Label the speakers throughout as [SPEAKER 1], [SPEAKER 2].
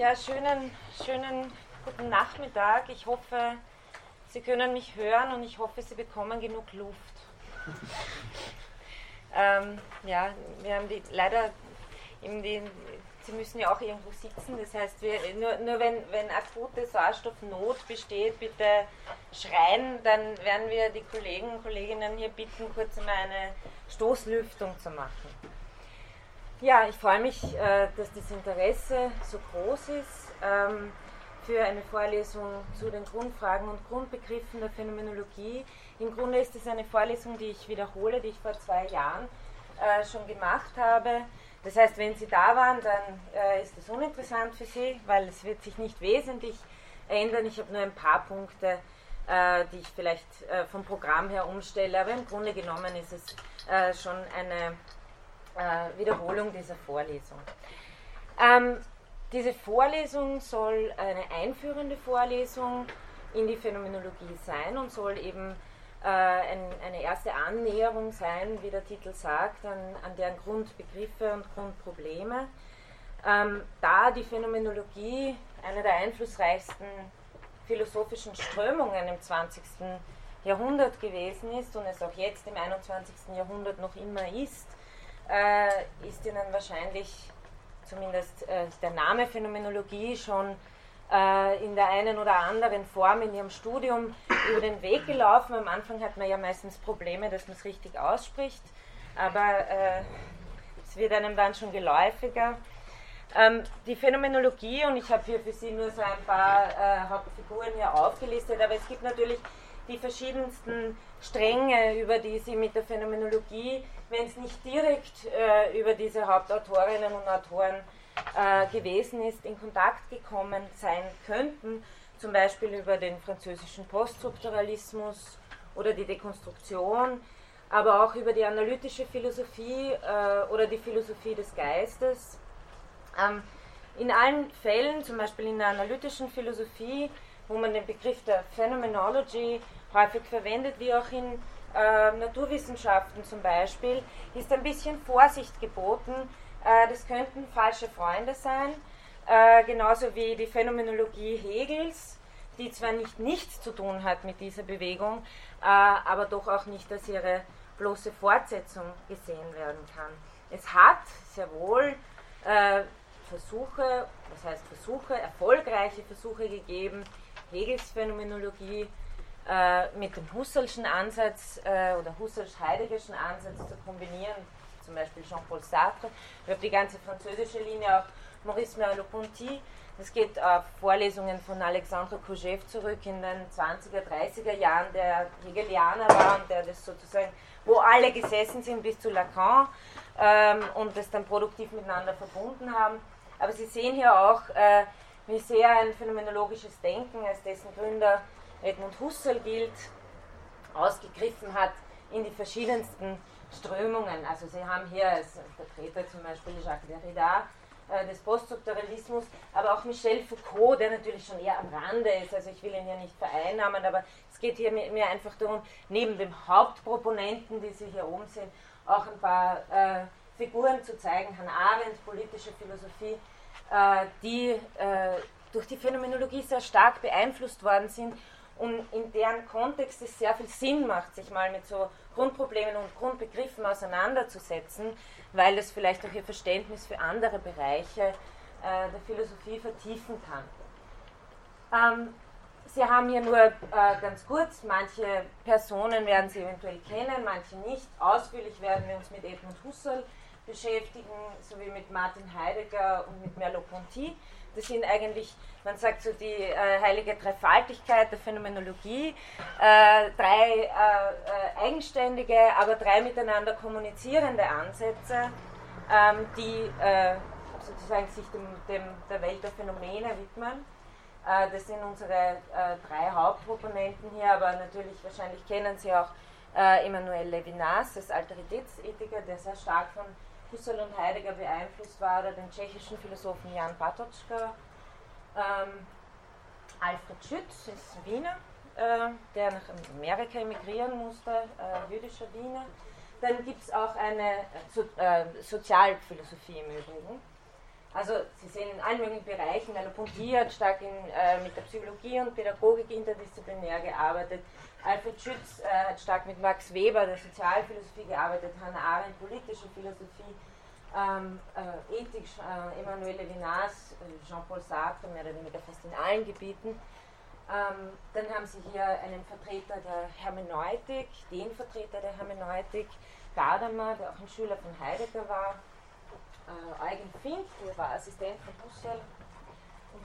[SPEAKER 1] Ja, schönen, schönen guten Nachmittag. Ich hoffe, Sie können mich hören und ich hoffe, Sie bekommen genug Luft. ähm, ja, wir haben die leider eben die, Sie müssen ja auch irgendwo sitzen. Das heißt, wir, nur, nur wenn, wenn akute Sauerstoffnot besteht, bitte schreien, dann werden wir die Kollegen und Kolleginnen hier bitten, kurz einmal eine Stoßlüftung zu machen. Ja, ich freue mich, äh, dass das Interesse so groß ist ähm, für eine Vorlesung zu den Grundfragen und Grundbegriffen der Phänomenologie. Im Grunde ist es eine Vorlesung, die ich wiederhole, die ich vor zwei Jahren äh, schon gemacht habe. Das heißt, wenn Sie da waren, dann äh, ist es uninteressant für Sie, weil es wird sich nicht wesentlich ändern. Ich habe nur ein paar Punkte, die ich vielleicht vom Programm her umstelle, aber im Grunde genommen ist es schon eine äh, Wiederholung dieser Vorlesung. Ähm, diese Vorlesung soll eine einführende Vorlesung in die Phänomenologie sein und soll eben äh, ein, eine erste Annäherung sein, wie der Titel sagt, an, an deren Grundbegriffe und Grundprobleme. Ähm, da die Phänomenologie eine der einflussreichsten philosophischen Strömungen im 20. Jahrhundert gewesen ist und es auch jetzt im 21. Jahrhundert noch immer ist, äh, ist Ihnen wahrscheinlich zumindest äh, der Name Phänomenologie schon äh, in der einen oder anderen Form in Ihrem Studium über den Weg gelaufen. Am Anfang hat man ja meistens Probleme, dass man es richtig ausspricht, aber äh, es wird einem dann schon geläufiger. Ähm, die Phänomenologie, und ich habe hier für Sie nur so ein paar äh, Hauptfiguren hier aufgelistet, aber es gibt natürlich die verschiedensten Stränge, über die Sie mit der Phänomenologie wenn es nicht direkt äh, über diese Hauptautorinnen und Autoren äh, gewesen ist, in Kontakt gekommen sein könnten, zum Beispiel über den französischen Poststrukturalismus oder die Dekonstruktion, aber auch über die analytische Philosophie äh, oder die Philosophie des Geistes. Ähm, in allen Fällen, zum Beispiel in der analytischen Philosophie, wo man den Begriff der Phenomenology häufig verwendet, wie auch in äh, Naturwissenschaften zum Beispiel, ist ein bisschen Vorsicht geboten. Äh, das könnten falsche Freunde sein, äh, genauso wie die Phänomenologie Hegels, die zwar nicht nichts zu tun hat mit dieser Bewegung, äh, aber doch auch nicht als ihre bloße Fortsetzung gesehen werden kann. Es hat sehr wohl äh, Versuche, das heißt Versuche, erfolgreiche Versuche gegeben, Hegels Phänomenologie äh, mit dem Husserlschen Ansatz äh, oder Husserlsch-Heideggerschen Ansatz zu kombinieren, zum Beispiel Jean-Paul Sartre. Ich habe die ganze französische Linie auf Maurice Merleau-Ponty. Das geht auf Vorlesungen von Alexandre Koujev zurück in den 20er, 30er Jahren, der Hegelianer war und der das sozusagen, wo alle gesessen sind bis zu Lacan ähm, und das dann produktiv miteinander verbunden haben. Aber Sie sehen hier auch, äh, wie sehr ein phänomenologisches Denken, als dessen Gründer Edmund Husserl gilt, ausgegriffen hat in die verschiedensten Strömungen. Also Sie haben hier als Vertreter zum Beispiel Jacques Derrida äh, des Poststrukturalismus, aber auch Michel Foucault, der natürlich schon eher am Rande ist, also ich will ihn hier nicht vereinnahmen, aber es geht hier mir einfach darum, neben dem Hauptproponenten, die Sie hier oben sehen, auch ein paar äh, Figuren zu zeigen, Hannah Arendt, politische Philosophie, äh, die äh, durch die Phänomenologie sehr stark beeinflusst worden sind und in deren Kontext es sehr viel Sinn macht, sich mal mit so Grundproblemen und Grundbegriffen auseinanderzusetzen, weil es vielleicht auch ihr Verständnis für andere Bereiche äh, der Philosophie vertiefen kann. Ähm, Sie haben hier nur äh, ganz kurz, manche Personen werden Sie eventuell kennen, manche nicht. Ausführlich werden wir uns mit Edmund Husserl beschäftigen, sowie mit Martin Heidegger und mit Merleau-Ponty. Das sind eigentlich, man sagt so, die äh, heilige Dreifaltigkeit der Phänomenologie. Äh, drei äh, äh eigenständige, aber drei miteinander kommunizierende Ansätze, ähm, die äh, sozusagen sich dem, dem, der Welt der Phänomene widmen. Äh, das sind unsere drei Hauptproponenten hier, aber natürlich, wahrscheinlich kennen Sie auch Emmanuel Levinas, das Alteritätsethiker, der sehr stark von Husserl und Heidegger beeinflusst war, oder den tschechischen Philosophen Jan Patočka. Ähm, Alfred Schütz ist Wiener, äh, der nach Amerika emigrieren musste, äh, jüdischer Wiener. Dann gibt es auch eine so, äh, Sozialphilosophie im Übrigen. Also Sie sehen in allen möglichen Bereichen, Merleau-Ponty hat stark in, äh, mit der Psychologie und Pädagogik interdisziplinär gearbeitet, Alfred Schütz äh, hat stark mit Max Weber der Sozialphilosophie gearbeitet, Hannah Arendt politische Philosophie, ähm, äh, Ethik, äh, Emmanuel Levinas, äh, Jean-Paul Sartre, mehr oder weniger fast in allen Gebieten. Ähm, dann haben Sie hier einen Vertreter der Hermeneutik, den Vertreter der Hermeneutik, Gadamer, der auch ein Schüler von Heidegger war, äh, Eugen Fink, der war Assistent von Husserl.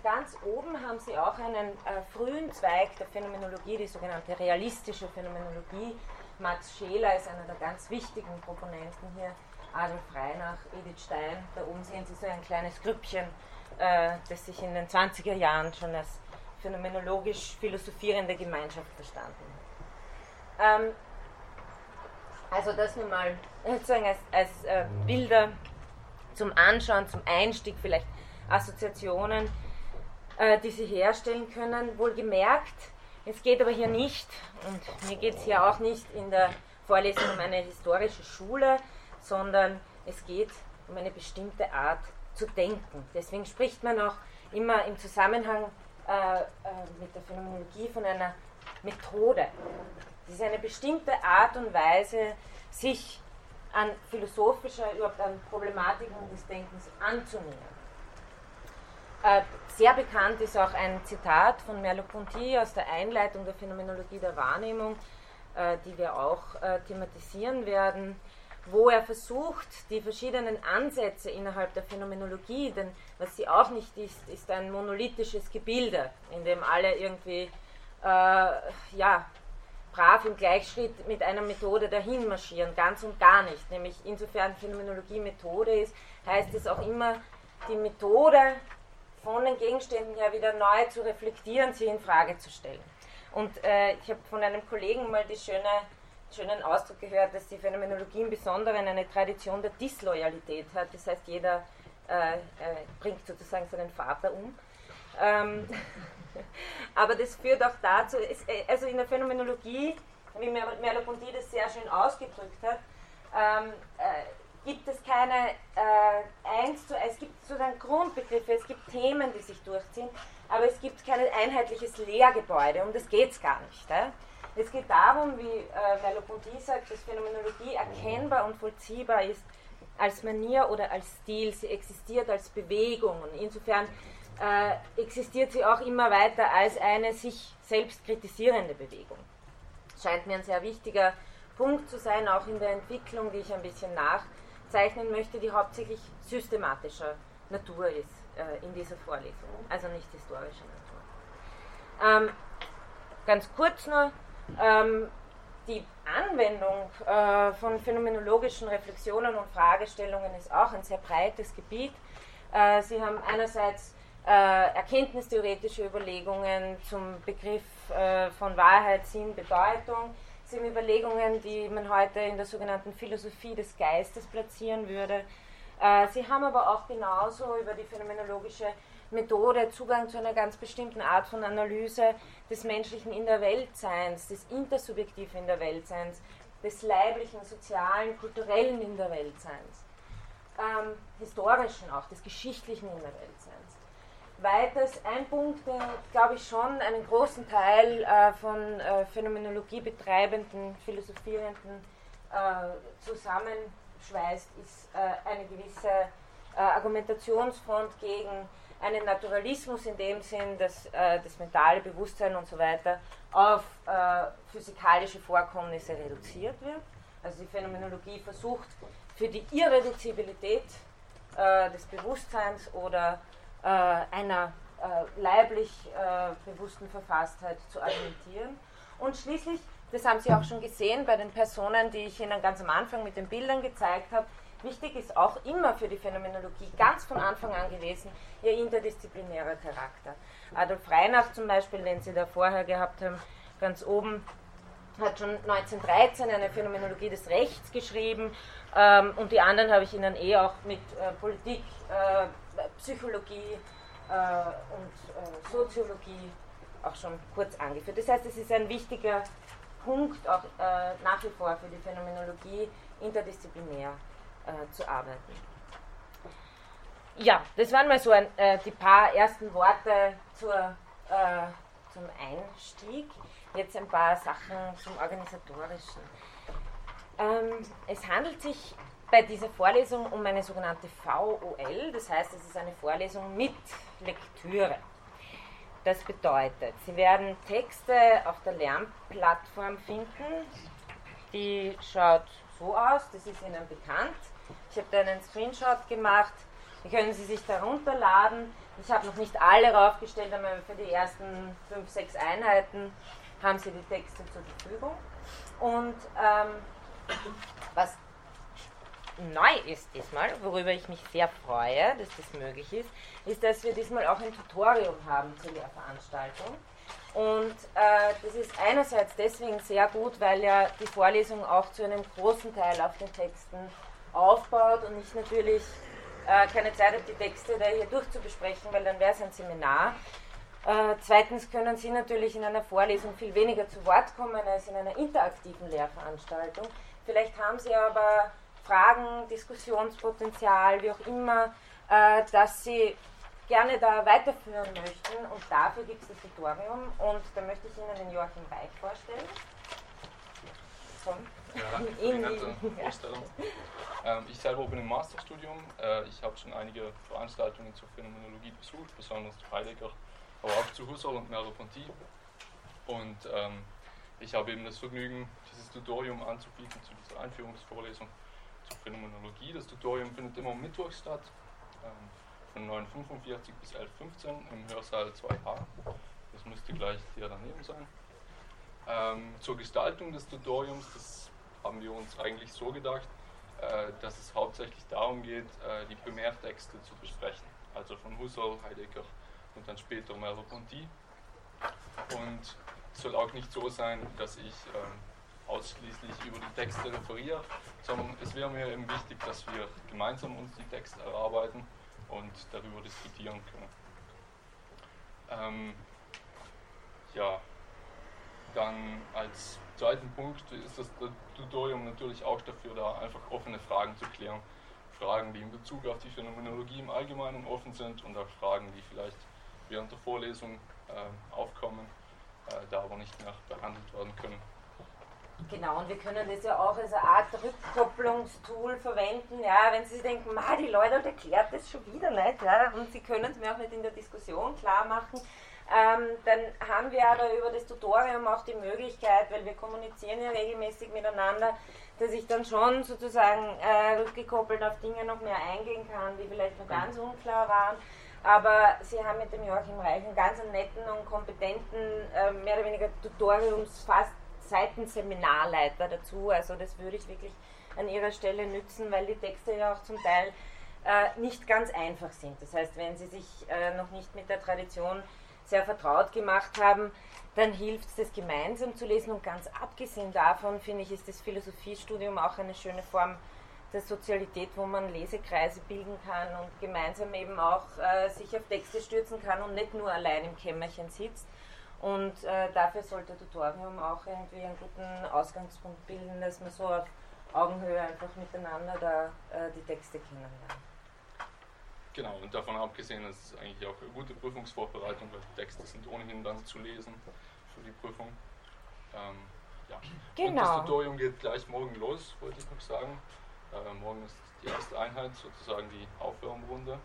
[SPEAKER 1] Ganz oben haben Sie auch einen äh, frühen Zweig der Phänomenologie, die sogenannte realistische Phänomenologie. Max Scheler ist einer der ganz wichtigen Proponenten hier. Adolf Reinach, Edith Stein, da oben sehen Sie so ein kleines Grüppchen, äh, das sich in den 20er Jahren schon als phänomenologisch philosophierende Gemeinschaft verstanden hat. Ähm, also das nur mal sozusagen als, als äh, Bilder zum Anschauen, zum Einstieg, vielleicht Assoziationen, äh, die Sie herstellen können. Wohlgemerkt, es geht aber hier nicht, und mir geht es hier auch nicht in der Vorlesung um eine historische Schule, sondern es geht um eine bestimmte Art zu denken. Deswegen spricht man auch immer im Zusammenhang äh, äh, mit der Phänomenologie von einer Methode. Es ist eine bestimmte Art und Weise, sich an philosophischer, überhaupt an Problematiken des Denkens anzunähern. Äh, sehr bekannt ist auch ein Zitat von Merleau-Ponty aus der Einleitung der Phänomenologie der Wahrnehmung, äh, die wir auch äh, thematisieren werden wo er versucht, die verschiedenen Ansätze innerhalb der Phänomenologie, denn was sie auch nicht ist, ist ein monolithisches Gebilde, in dem alle irgendwie äh, ja, brav im Gleichschritt mit einer Methode dahin marschieren, ganz und gar nicht. Nämlich insofern Phänomenologie Methode ist, heißt es auch immer, die Methode von den Gegenständen her wieder neu zu reflektieren, sie in Frage zu stellen. Und äh, ich habe von einem Kollegen mal die schöne schönen Ausdruck gehört, dass die Phänomenologie im Besonderen eine Tradition der Disloyalität hat. Das heißt, jeder äh, äh, bringt sozusagen seinen Vater um. Ähm, aber das führt auch dazu, es, äh, also in der Phänomenologie, wie Merleau-Ponty das sehr schön ausgedrückt hat, ähm, äh, gibt es keine äh, eins zu es gibt sozusagen Grundbegriffe, es gibt Themen, die sich durchziehen, aber es gibt kein einheitliches Lehrgebäude, um das geht es gar nicht. Äh? Es geht darum, wie äh, Merleau-Ponty sagt, dass Phänomenologie erkennbar und vollziehbar ist als Manier oder als Stil. Sie existiert als Bewegung und insofern äh, existiert sie auch immer weiter als eine sich selbst kritisierende Bewegung. Scheint mir ein sehr wichtiger Punkt zu sein, auch in der Entwicklung, die ich ein bisschen nachzeichnen möchte, die hauptsächlich systematischer Natur ist äh, in dieser Vorlesung, also nicht historischer Natur. Ähm, ganz kurz nur, ähm, die Anwendung äh, von phänomenologischen Reflexionen und Fragestellungen ist auch ein sehr breites Gebiet. Äh, Sie haben einerseits äh, erkenntnistheoretische Überlegungen zum Begriff äh, von Wahrheit, Sinn, Bedeutung. Haben Überlegungen, die man heute in der sogenannten Philosophie des Geistes platzieren würde. Äh, Sie haben aber auch genauso über die phänomenologische Methode Zugang zu einer ganz bestimmten Art von Analyse des Menschlichen in der Weltseins, des Intersubjektiven in der Weltseins, des leiblichen, sozialen, kulturellen in der Weltseins, ähm, historischen auch, des Geschichtlichen in der Weltseins. Weiters ein Punkt, der, glaube ich, schon einen großen Teil äh, von äh, Phänomenologie betreibenden, philosophierenden äh, zusammenschweißt, ist äh, eine gewisse äh, Argumentationsfront gegen einen Naturalismus in dem Sinn, dass äh, das mentale Bewusstsein und so weiter auf physikalische Vorkommnisse reduziert wird. Also die Phänomenologie versucht für die Irreduzibilität des Bewusstseins oder äh, einer äh, leiblich äh, bewussten Verfasstheit zu argumentieren. Und schließlich, das haben Sie auch schon gesehen bei den Personen, die ich Ihnen ganz am Anfang mit den Bildern gezeigt habe, Wichtig ist auch immer für die Phänomenologie ganz von Anfang an gewesen ihr interdisziplinärer Charakter. Adolf Reinach zum Beispiel, den Sie da vorher gehabt haben, ganz oben, hat schon 1913 eine Phänomenologie des Rechts geschrieben ähm, und die anderen habe ich Ihnen eh auch mit äh, Politik, äh, Psychologie äh, und äh, Soziologie auch schon kurz angeführt. Das heißt, es ist ein wichtiger Punkt auch äh, nach wie vor für die Phänomenologie interdisziplinär zu arbeiten. ja, das waren mal so ein, die paar ersten Worte zur, zum Einstieg. Jetzt ein paar Sachen zum Organisatorischen. Ähm, es handelt sich bei dieser Vorlesung um eine sogenannte VOL, das heißt, es ist eine Vorlesung mit Lektüre. Das bedeutet, Sie werden Texte auf der Lernplattform finden, die schaut so aus, das ist Ihnen bekannt. Ich habe da einen Screenshot gemacht, die können Sie sich da runterladen. Ich habe noch nicht alle raufgestellt, aber für die ersten 5, 6 Einheiten haben Sie die Texte zur Verfügung. Und ähm, was neu ist diesmal, worüber ich mich sehr freue, dass das möglich ist, ist, dass wir diesmal auch ein Tutorium haben zur Lehrveranstaltung. Und äh, das ist einerseits deswegen sehr gut, weil ja die Vorlesung auch zu einem großen Teil auf den Texten aufbaut und ich natürlich äh, keine Zeit habe, die Texte da hier durchzubesprechen, weil dann wäre es ein Seminar. Äh, zweitens können Sie natürlich in einer Vorlesung viel weniger zu Wort kommen als in einer interaktiven Lehrveranstaltung. Vielleicht haben Sie aber Fragen, Diskussionspotenzial, wie auch immer, äh, dass Sie gerne da weiterführen möchten. Und dafür gibt es das Tutorium. Und da möchte ich Ihnen den Joachim Weich vorstellen.
[SPEAKER 2] Komm. Ja, in ähm, ich selber bin im Masterstudium. Äh, ich habe schon einige Veranstaltungen zur Phänomenologie besucht, besonders zu Heidegger, aber auch zu Husserl und Merleau-Ponty. Und ähm, ich habe eben das Vergnügen, dieses Tutorium anzubieten zu dieser Einführungsvorlesung zur Phänomenologie. Das Tutorium findet immer am Mittwoch statt, ähm, von 9.45 bis 11.15 im Hörsaal 2H. Das müsste gleich hier daneben sein. Ähm, zur Gestaltung des Tutoriums, das haben wir uns eigentlich so gedacht, äh, dass es hauptsächlich darum geht, äh, die Primärtexte zu besprechen, also von Husserl, Heidegger und dann später Merleau-Ponty. Und es soll auch nicht so sein, dass ich ähm, ausschließlich über die Texte referiere, sondern es wäre mir eben wichtig, dass wir gemeinsam uns die Texte erarbeiten und darüber diskutieren können. Ähm, ja, dann als zweiten Punkt ist das Tutorium natürlich auch dafür da, einfach offene Fragen zu klären. Fragen, die in Bezug auf die Phänomenologie im Allgemeinen offen sind und auch Fragen, die vielleicht während der Vorlesung äh, aufkommen, äh, da aber nicht mehr behandelt werden können.
[SPEAKER 1] Genau, und wir können das ja auch als eine Art Rückkopplungstool verwenden, ja, wenn Sie denken, Ma, die Leute erklärt das schon wieder nicht, ja, und Sie können es mir auch nicht in der Diskussion klar machen, ähm, dann haben wir da über das Tutorium auch die Möglichkeit, weil wir kommunizieren ja regelmäßig miteinander, dass ich dann schon sozusagen äh, rückgekoppelt auf Dinge noch mehr eingehen kann, die vielleicht noch ganz unklar waren. Aber Sie haben mit dem Joachim Reich einen ganz netten und kompetenten, äh, mehr oder weniger Tutoriumsfast Seitenseminarleiter dazu. Also das würde ich wirklich an Ihrer Stelle nützen, weil die Texte ja auch zum Teil äh, nicht ganz einfach sind. Das heißt, wenn Sie sich äh, noch nicht mit der Tradition sehr vertraut gemacht haben, dann hilft es, das gemeinsam zu lesen. Und ganz abgesehen davon, finde ich, ist das Philosophiestudium auch eine schöne Form der Sozialität, wo man Lesekreise bilden kann und gemeinsam eben auch äh, sich auf Texte stürzen kann und nicht nur allein im Kämmerchen sitzt. Und äh, dafür sollte Tutorium auch irgendwie einen guten Ausgangspunkt bilden, dass man so auf Augenhöhe einfach miteinander da äh, die Texte kennenlernt.
[SPEAKER 2] Genau, und davon abgesehen ist es eigentlich auch eine gute Prüfungsvorbereitung, weil die Texte sind ohnehin dann zu lesen für die Prüfung. Ähm, ja. Genau. Und das genau. Tutorium geht gleich morgen los, wollte ich noch sagen. Äh, morgen ist die erste Einheit, sozusagen die Aufwärmrunde.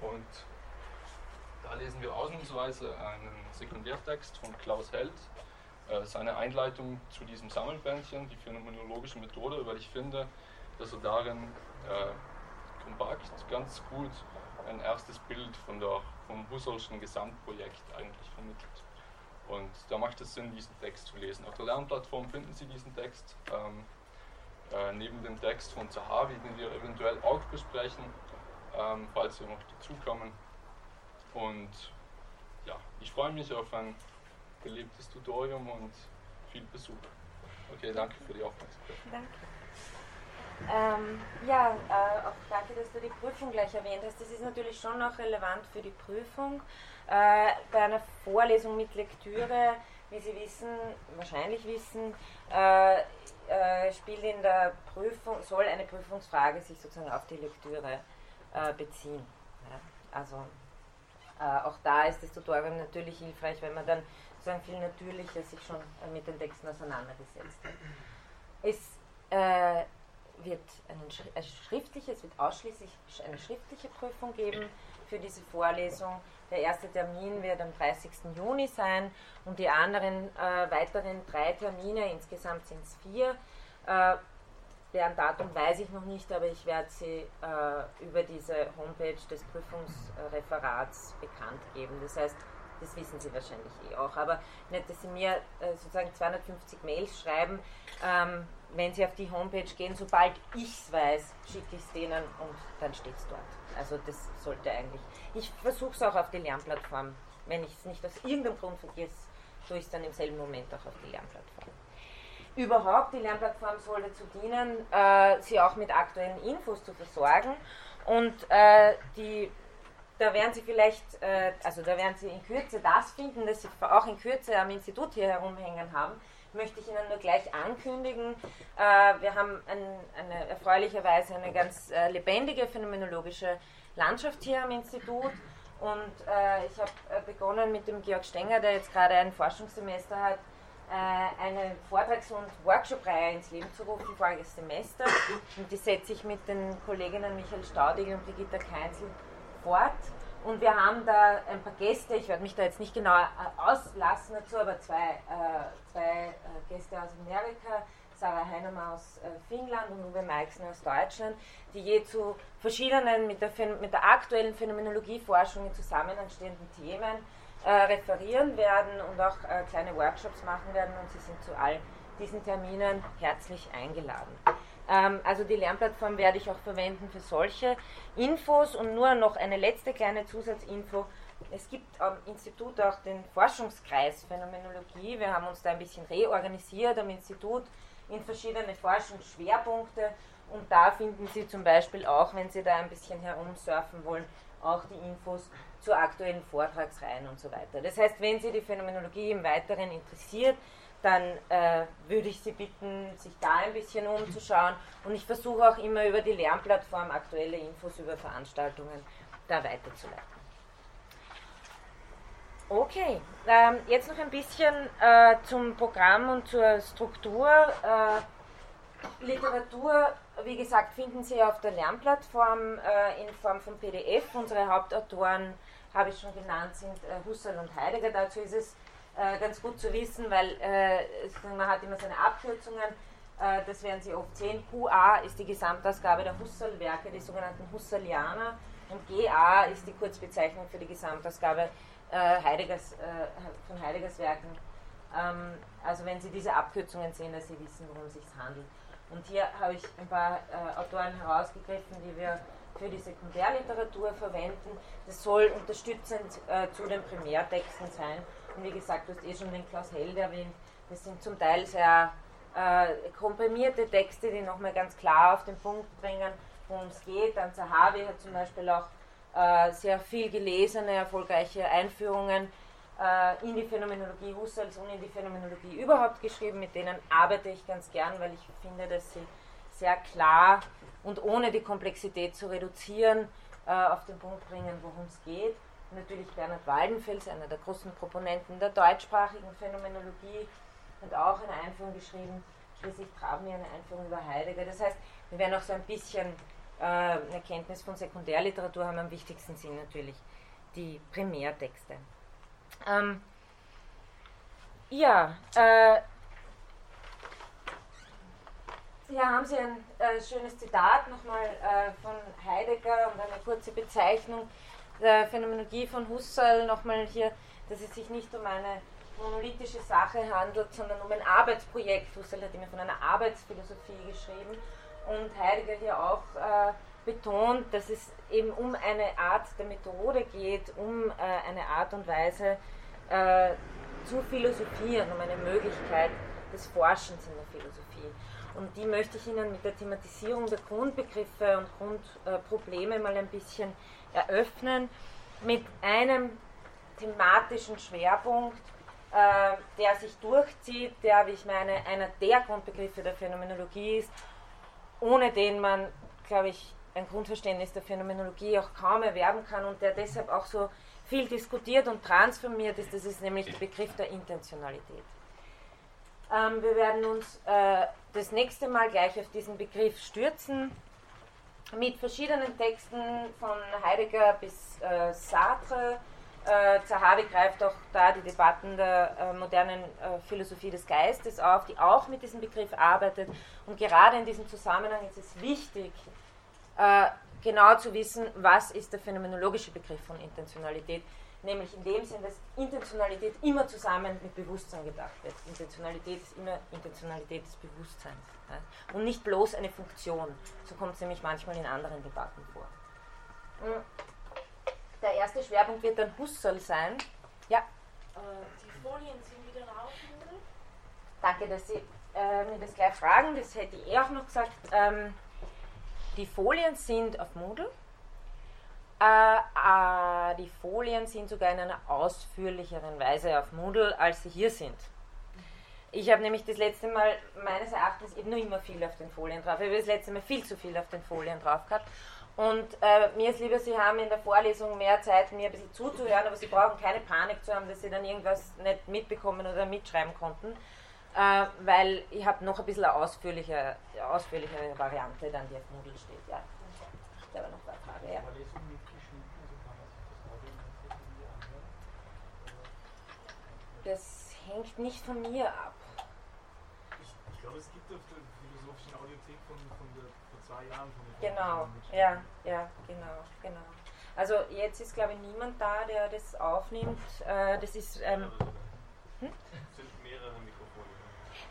[SPEAKER 2] Und da lesen wir ausnahmsweise einen Sekundärtext von Klaus Held, äh, seine Einleitung zu diesem Sammelbändchen, die phänomenologische Methode, weil ich finde, dass er darin äh, kompakt ganz gut ein erstes Bild von der, vom Husserlschen Gesamtprojekt eigentlich vermittelt. Und da macht es Sinn, diesen Text zu lesen. Auf der Lernplattform finden Sie diesen Text. Ähm, äh, neben dem Text von Zahavi, den wir eventuell auch besprechen, ähm, falls wir noch dazukommen. Und ja, ich freue mich auf ein belebtes Tutorium und viel Besuch. Okay, danke für die Aufmerksamkeit.
[SPEAKER 1] Danke. Ähm, ja, äh, auch danke, dass du die Prüfung gleich erwähnt hast. Das ist natürlich schon auch relevant für die Prüfung. Äh, bei einer Vorlesung mit Lektüre, wie Sie wissen, wahrscheinlich wissen, äh, äh spielt in der Prüfung, soll eine Prüfungsfrage sich sozusagen auf die Lektüre äh, beziehen. Ja, also äh, auch da ist das Tutorial natürlich hilfreich, wenn man dann sozusagen viel natürlicher sich schon äh, mit den Texten auseinandergesetzt hat. Es äh, wird einen, ein schriftliche, wird ausschließlich eine schriftliche Prüfung geben für diese Vorlesung. Der erste Termin wird am 30. Juni sein und die anderen äh, weiteren drei Termine, insgesamt sind es vier, äh, deren Datum weiß ich noch nicht, aber ich werde sie äh, über diese Homepage des Prüfungsreferats bekannt geben. Das heißt, das wissen Sie wahrscheinlich eh auch, aber nicht, dass Sie mir äh, sozusagen 250 Mails schreiben, ähm, wenn Sie auf die Homepage gehen, sobald ich es weiß, schicke ich es denen und dann steht es dort. Also das sollte eigentlich. Ich versuche es auch auf die Lernplattform. Wenn ich es nicht aus irgendeinem Grund vergesse, tue ich es dann im selben Moment auch auf die Lernplattform. Überhaupt, die Lernplattform soll dazu dienen, äh, Sie auch mit aktuellen Infos zu versorgen. Und äh, die, da werden Sie vielleicht, äh, also da werden Sie in Kürze das finden, das Sie auch in Kürze am Institut hier herumhängen haben möchte ich Ihnen nur gleich ankündigen. Äh, wir haben ein, eine, erfreulicherweise eine ganz äh, lebendige phänomenologische Landschaft hier am Institut. Und äh, ich habe begonnen mit dem Georg Stenger, der jetzt gerade ein Forschungssemester hat, eine Vortrags- und Workshop-Reihe ins Leben zu rufen, voriges Semester. Und die setze ich mit den Kolleginnen Michael Staudigl und Brigitta Keinzel fort. Und wir haben da ein paar Gäste, ich werde mich da jetzt nicht genau äh, auslassen dazu, aber zwei, äh, zwei äh, Gäste aus Amerika, Sarah Heinemann aus äh, Finnland und Uwe Meixner aus Deutschland, die je zu verschiedenen mit der, mit der aktuellen Phänomenologieforschung in Zusammenhang stehenden Themen äh, referieren werden und auch äh, kleine Workshops machen werden und sie sind zu all diesen Terminen herzlich eingeladen. Ähm, also die Lernplattform werde ich auch verwenden für solche Infos und nur noch eine letzte kleine Zusatzinfo. Es gibt am Institut auch den Forschungskreis Phänomenologie. Wir haben uns da ein bisschen reorganisiert am Institut in verschiedene Forschungsschwerpunkte und da finden Sie zum Beispiel auch, wenn Sie da ein bisschen herumsurfen wollen, auch die Infos zu aktuellen Vortragsreihen und so weiter. Das heißt, wenn Sie die Phänomenologie im Weiteren interessiert, dann äh, würde ich Sie bitten, sich da ein bisschen umzuschauen. Und ich versuche auch immer über die Lernplattform aktuelle Infos über Veranstaltungen da weiterzuleiten. Okay, ähm, jetzt noch ein bisschen äh, zum Programm und zur Struktur. Äh, Literatur, wie gesagt, finden Sie auf der Lernplattform äh, in Form von PDF. Unsere Hauptautoren, habe ich schon genannt, sind äh, Husserl und Heidegger. Dazu ist es äh, ganz gut zu wissen, weil äh, man hat immer seine Abkürzungen. Äh, das werden Sie oft sehen. QA ist die Gesamtausgabe der Husserl-Werke, die sogenannten Husserlianer. Und GA ist die Kurzbezeichnung für die Gesamtausgabe äh, Heideggers, von Heideggers Werken. Ähm, also wenn Sie diese Abkürzungen sehen, dass Sie wissen, worum es sich handelt. Und hier habe ich ein paar äh, Autoren herausgegriffen, die wir für die Sekundärliteratur verwenden. Das soll unterstützend zu den Primärtexten sein und wie gesagt, du hast eh schon den Klaus Held erwähnt. Das sind zum Teil sehr äh, komprimierte Texte, die nochmal ganz klar auf den Punkt bringen, worum es geht. Dann Zahavi hat zum Beispiel auch äh, sehr viel gelesene, erfolgreiche Einführungen äh, in die Phänomenologie Husserls und in die Phänomenologie überhaupt geschrieben. Mit denen arbeite ich ganz gern, weil ich finde, dass sie sehr klar und ohne die Komplexität zu reduzieren äh, auf den Punkt bringen, worum es geht natürlich Bernhard Waldenfels, einer der großen Proponenten der deutschsprachigen Phänomenologie, hat auch eine Einführung geschrieben. Schließlich traben wir eine Einführung über Heidegger. Das heißt, wir werden auch so ein bisschen äh, eine Kenntnis von Sekundärliteratur haben. Am wichtigsten sind natürlich die Primärtexte. Ähm, ja, äh, hier haben Sie ein äh, schönes Zitat nochmal äh, von Heidegger und eine kurze Bezeichnung der Phänomenologie von Husserl nochmal hier, dass es sich nicht um eine monolithische Sache handelt, sondern um ein Arbeitsprojekt. Husserl hat immer von einer Arbeitsphilosophie geschrieben und Heidegger hier auch äh, betont, dass es eben um eine Art der Methode geht, um äh, eine Art und Weise äh, zu philosophieren, um eine Möglichkeit des Forschens in der Philosophie. Und die möchte ich Ihnen mit der Thematisierung der Grundbegriffe und Grundprobleme mal ein bisschen eröffnen mit einem thematischen Schwerpunkt, äh, der sich durchzieht, der, wie ich meine, einer der Grundbegriffe der Phänomenologie ist, ohne den man, glaube ich, ein Grundverständnis der Phänomenologie auch kaum erwerben kann und der deshalb auch so viel diskutiert und transformiert ist, das ist nämlich der Begriff der Intentionalität. Ähm, wir werden uns äh, das nächste Mal gleich auf diesen Begriff stürzen, mit verschiedenen Texten von Heidegger bis äh, Sartre. Äh, Zahavi greift auch da die Debatten der äh, modernen äh, Philosophie des Geistes auf, die auch mit diesem Begriff arbeitet. Und gerade in diesem Zusammenhang ist es wichtig, äh, genau zu wissen, was ist der phänomenologische Begriff von Intentionalität nämlich in dem Sinn, dass Intentionalität immer zusammen mit Bewusstsein gedacht wird. Intentionalität ist immer Intentionalität des Bewusstseins ja? und nicht bloß eine Funktion. So kommt es nämlich manchmal in anderen Debatten vor. Hm. Der erste Schwerpunkt wird dann Husserl sein. Ja.
[SPEAKER 3] Äh, die Folien sind wieder oder?
[SPEAKER 1] Danke, dass Sie äh, mir das gleich fragen. Das hätte ich eh auch noch gesagt. Ähm, die Folien sind auf Moodle äh, äh, die Folien sind sogar in einer ausführlicheren Weise auf Moodle, als sie hier sind. Ich habe nämlich das letzte Mal meines Erachtens eben nur immer viel auf den Folien drauf. Ich habe das letzte Mal viel zu viel auf den Folien drauf gehabt. Und äh, mir ist lieber, Sie haben in der Vorlesung mehr Zeit, mir ein bisschen zuzuhören, aber Sie brauchen keine Panik zu haben, dass Sie dann irgendwas nicht mitbekommen oder mitschreiben konnten, äh, weil ich habe noch ein bisschen eine ausführliche, ausführlichere Variante, dann die auf Moodle steht. Ja, ich habe noch eine Frage. Ja. Das hängt nicht von mir ab.
[SPEAKER 4] Ich, ich glaube, es gibt auf der philosophischen Audiothek von, von der, vor zwei Jahren von
[SPEAKER 1] Genau, ja, ja, genau, genau. Also jetzt ist glaube ich niemand da, der das aufnimmt. Äh, das ist. Ähm,
[SPEAKER 4] hm? sind mehrere Mikrofone.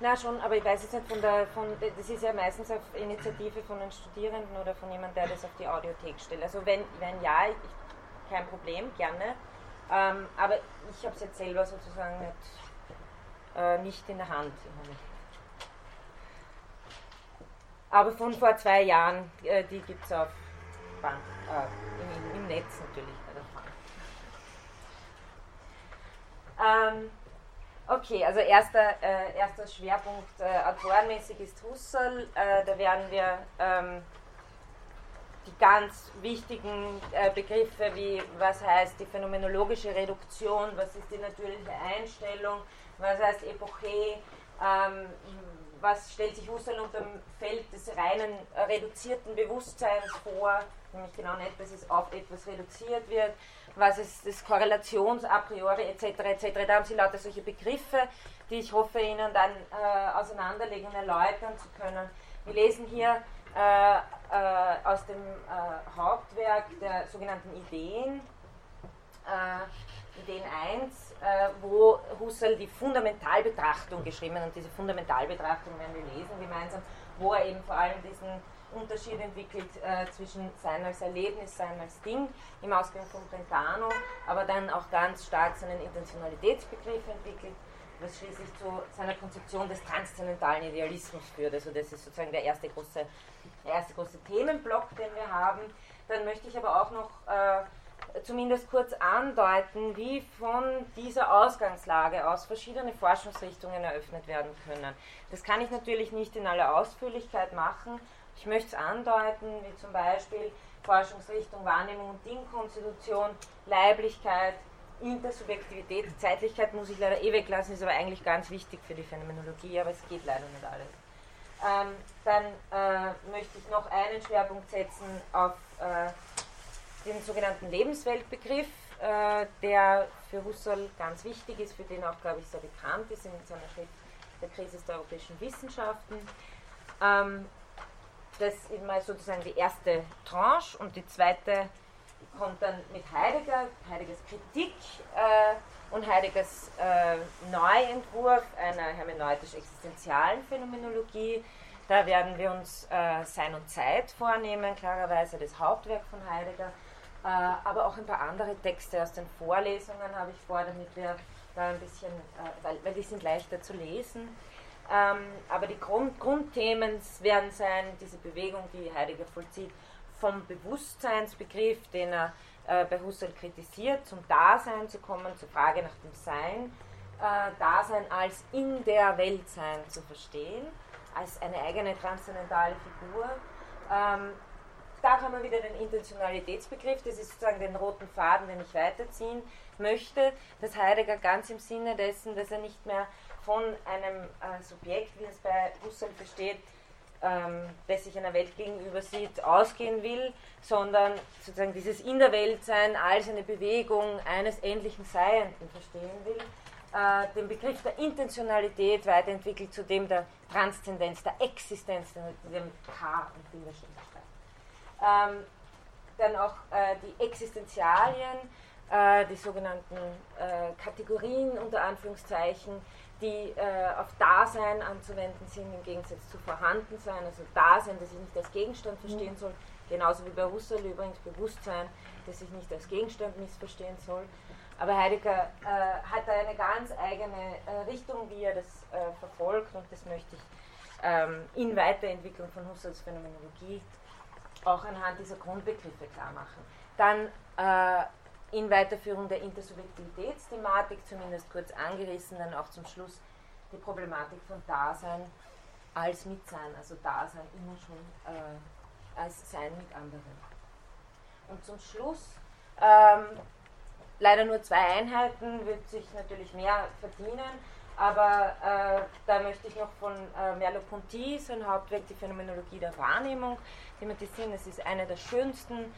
[SPEAKER 1] Na schon, aber ich weiß jetzt nicht von der, von, das ist ja meistens auf Initiative von den Studierenden oder von jemandem, der das auf die Audiothek stellt. Also wenn, wenn ja, ich, kein Problem, gerne. Ähm, aber ich habe es jetzt selber sozusagen nicht, äh, nicht in der Hand. Aber von vor zwei Jahren, äh, die gibt es auf Bank, äh, im, im, Netz natürlich bei der. Ähm, okay, also erster, äh, erster Schwerpunkt äh, autorenmäßig ist Husserl. Äh, da werden wir ähm, die ganz wichtigen äh, Begriffe wie was heißt die phänomenologische Reduktion, was ist die natürliche Einstellung, was heißt Epoche, ähm, was stellt sich Husserl unter dem Feld des reinen äh, reduzierten Bewusstseins vor, nämlich genau nicht, dass es auf etwas reduziert wird, was ist das Korrelations a priori etc. etc. Da haben Sie lauter solche Begriffe, die ich hoffe Ihnen dann äh, auseinanderlegen und erläutern zu können. Wir lesen hier äh, äh, aus dem äh, Hauptwerk der sogenannten Ideen, Ideen 1, wo Husserl die Fundamentalbetrachtung geschrieben hat. Und diese Fundamentalbetrachtung werden wir lesen gemeinsam, wo er eben vor allem diesen Unterschied entwickelt äh, zwischen Sein als Erlebnis, Sein als Ding im Ausgang von Brentano, aber dann auch ganz stark seinen Intentionalitätsbegriff entwickelt, was schließlich zu seiner Konzeption des transzendentalen Idealismus führt. Also das ist sozusagen der erste große der erste große Themenblock, den wir haben. Dann möchte ich aber auch noch äh, zumindest kurz andeuten, wie von dieser Ausgangslage aus verschiedene Forschungsrichtungen eröffnet werden können. Das kann ich natürlich nicht in aller Ausführlichkeit machen. Ich möchte es andeuten, wie zum Beispiel Forschungsrichtung Wahrnehmung und Dingkonstitution, Leiblichkeit, Intersubjektivität, Zeitlichkeit muss ich leider eh weglassen, ist aber eigentlich ganz wichtig für die Phänomenologie, aber es geht leider nicht alles. Ähm, dann äh, möchte ich noch einen Schwerpunkt setzen auf äh, den sogenannten Lebensweltbegriff, äh, der für Husserl ganz wichtig ist, für den auch, glaube ich, sehr bekannt ist in seiner Schrift Der Krise der europäischen Wissenschaften. Ähm, das ist mal sozusagen die erste Tranche und die zweite kommt dann mit Heidegger, Heideggers Kritik äh, und Heideggers äh, Neuentwurf einer hermeneutisch-existenzialen Phänomenologie. Da werden wir uns äh, Sein und Zeit vornehmen, klarerweise das Hauptwerk von Heidegger, äh, aber auch ein paar andere Texte aus den Vorlesungen habe ich vor, damit wir da ein bisschen, äh, weil, weil die sind leichter zu lesen. Ähm, aber die Grund, Grundthemen werden sein, diese Bewegung, die Heidegger vollzieht, vom Bewusstseinsbegriff, den er äh, bei Husserl kritisiert, zum Dasein zu kommen, zur Frage nach dem Sein, äh, Dasein als in der Welt sein zu verstehen, als eine eigene transzendentale Figur. Ähm, da haben wir wieder den Intentionalitätsbegriff, das ist sozusagen den roten Faden, den ich weiterziehen möchte, dass Heidegger ganz im Sinne dessen, dass er nicht mehr von einem äh, Subjekt, wie es bei Husserl besteht, ähm, das sich einer Welt gegenüber sieht, ausgehen will, sondern sozusagen dieses In der Welt sein als eine Bewegung eines endlichen Seienden verstehen will, äh, den Begriff der Intentionalität weiterentwickelt zu dem der Transzendenz, der Existenz, dem K und Bindestrich. Ähm, dann auch äh, die Existenzialien, äh, die sogenannten äh, Kategorien unter Anführungszeichen, die äh, auf Dasein anzuwenden sind, im Gegensatz zu Vorhandensein, also Dasein, das ich nicht als Gegenstand verstehen soll, genauso wie bei Husserl übrigens Bewusstsein, das ich nicht als Gegenstand missverstehen soll. Aber Heidegger äh, hat da eine ganz eigene äh, Richtung, wie er das äh, verfolgt und das möchte ich ähm, in Weiterentwicklung von Husserls Phänomenologie auch anhand dieser Grundbegriffe klar machen. Dann äh, in Weiterführung der Intersubjektivitätsthematik, zumindest kurz angerissen, dann auch zum Schluss die Problematik von Dasein als Mitsein, also Dasein immer schon äh, als Sein mit anderen. Und zum Schluss, ähm, leider nur zwei Einheiten, wird sich natürlich mehr verdienen, aber äh, da möchte ich noch von äh, Merleau-Ponty, sein Hauptwerk, die Phänomenologie der Wahrnehmung, thematisieren. Es ist eine der schönsten,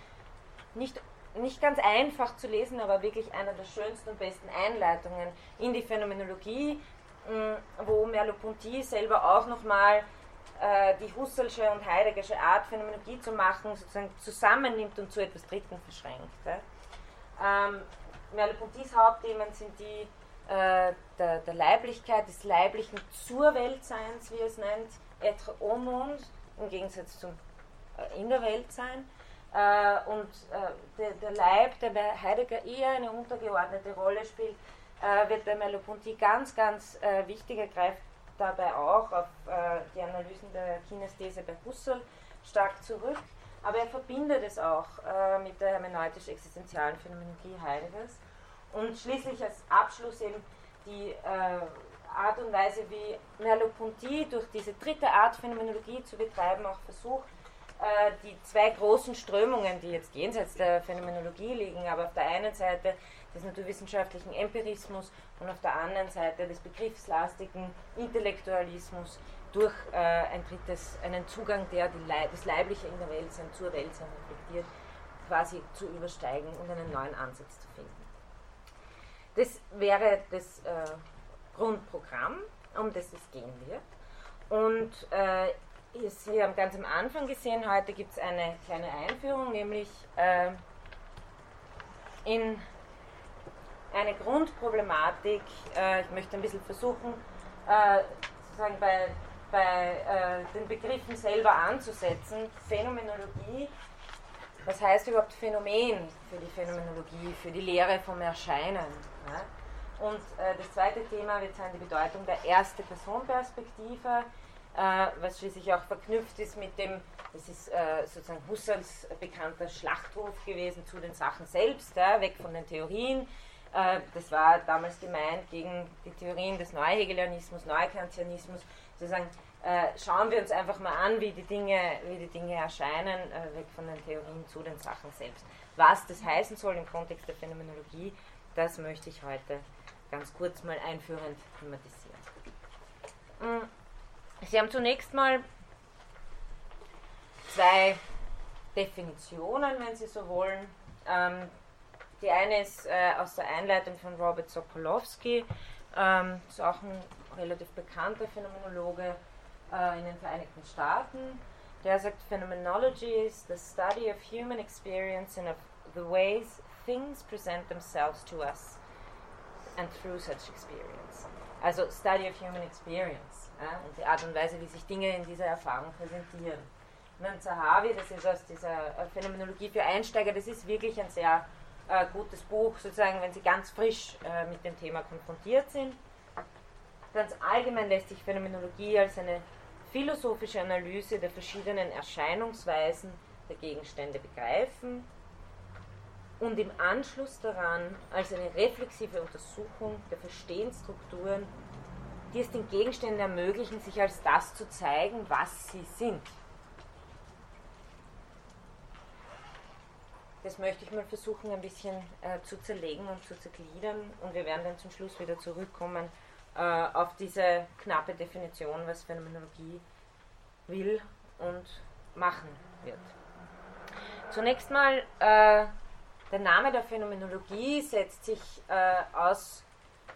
[SPEAKER 1] nicht nicht ganz einfach zu lesen, aber wirklich einer der schönsten und besten Einleitungen in die Phänomenologie, mm, wo Merleau-Ponty selber auch nochmal äh, die Husserlsche und Heideggersche Art, Phänomenologie zu machen, sozusagen zusammennimmt und zu etwas Dritten verschränkt. Ähm, Merleau-Pontys Hauptthemen sind die äh, der, der, Leiblichkeit, des leiblichen Zur-Weltseins, wie er es nennt, être au monde, im Gegensatz zum äh, in der Welt äh, und äh, der, der, Leib, der bei Heidegger eher eine untergeordnete Rolle spielt, äh, wird bei Merleau-Ponty ganz, ganz äh, wichtig. Er greift dabei auch auf äh, die Analysen der Kinesthese bei Husserl stark zurück, aber er verbindet es auch mit der hermeneutisch-existenzialen Phänomenologie Heideggers. Und schließlich als Abschluss eben die Art und Weise, wie Merleau-Ponty durch diese dritte Art Phänomenologie zu betreiben auch versucht, äh, die zwei großen Strömungen, die jetzt jenseits der Phänomenologie liegen, aber auf der einen Seite des naturwissenschaftlichen Empirismus und auf der anderen Seite des begriffslastigen Intellektualismus durch äh, ein drittes, einen Zugang, der Leib, das Leibliche in der Welt sein, zur Welt sein reflektiert, quasi zu übersteigen und einen neuen Ansatz zu finden. Das wäre das äh, Grundprogramm, um das es gehen wird. Und äh, Sie haben ganz am Anfang gesehen, heute gibt es eine kleine Einführung, nämlich äh, in eine Grundproblematik. Äh, ich möchte ein bisschen versuchen, äh, sozusagen bei, bei äh, den Begriffen selber anzusetzen. Phänomenologie, was heißt überhaupt Phänomen für die Phänomenologie, für die Lehre vom Erscheinen? Ja? Und äh, das zweite Thema wird sein die Bedeutung der erste Personperspektive äh, was schließlich auch verknüpft ist mit dem, das ist äh, sozusagen Husserls bekannter Schlachtruf gewesen zu den Sachen selbst, ja, weg von den Theorien. Äh, das war damals gemeint gegen die Theorien des Neuhegelianismus, Neukantianismus, sozusagen äh, schauen wir uns einfach mal an, wie die Dinge, wie die Dinge erscheinen, äh, weg von den Theorien zu den Sachen selbst. Was das heißen soll im Kontext der Phänomenologie, das möchte ich heute ganz kurz mal einführend thematisieren. Sie haben zunächst mal zwei Definitionen, wenn Sie so wollen. Ähm, die eine ist äh, aus der Einleitung von Robert Sokolowski, ähm, ist auch ein relativ bekannter Phänomenologe äh, in den Vereinigten Staaten. Der sagt, Phenomenology is the study of human experience and of the ways things present themselves to us and through such experience. Also Study of Human Experience ja, und die Art und Weise, wie sich Dinge in dieser Erfahrung präsentieren. Und dann Zahavi, das ist aus dieser Phänomenologie für Einsteiger, das ist wirklich ein sehr äh, gutes Buch, sozusagen, wenn Sie ganz frisch äh, mit dem Thema konfrontiert sind. Ganz allgemein lässt sich Phänomenologie als eine philosophische Analyse der verschiedenen Erscheinungsweisen der Gegenstände begreifen und im Anschluss daran als eine reflexive Untersuchung der Verstehensstrukturen die es den Gegenständen ermöglichen, sich als das zu zeigen, was sie sind. das möchte ich mal versuchen ein bisschen äh, zu zerlegen und zu zergliedern und wir werden dann zum Schluss wieder zurückkommen äh, auf diese knappe Definition, was Phänomenologie will und machen wird. Zunächst mal, äh, der Name der Phänomenologie setzt sich äh, aus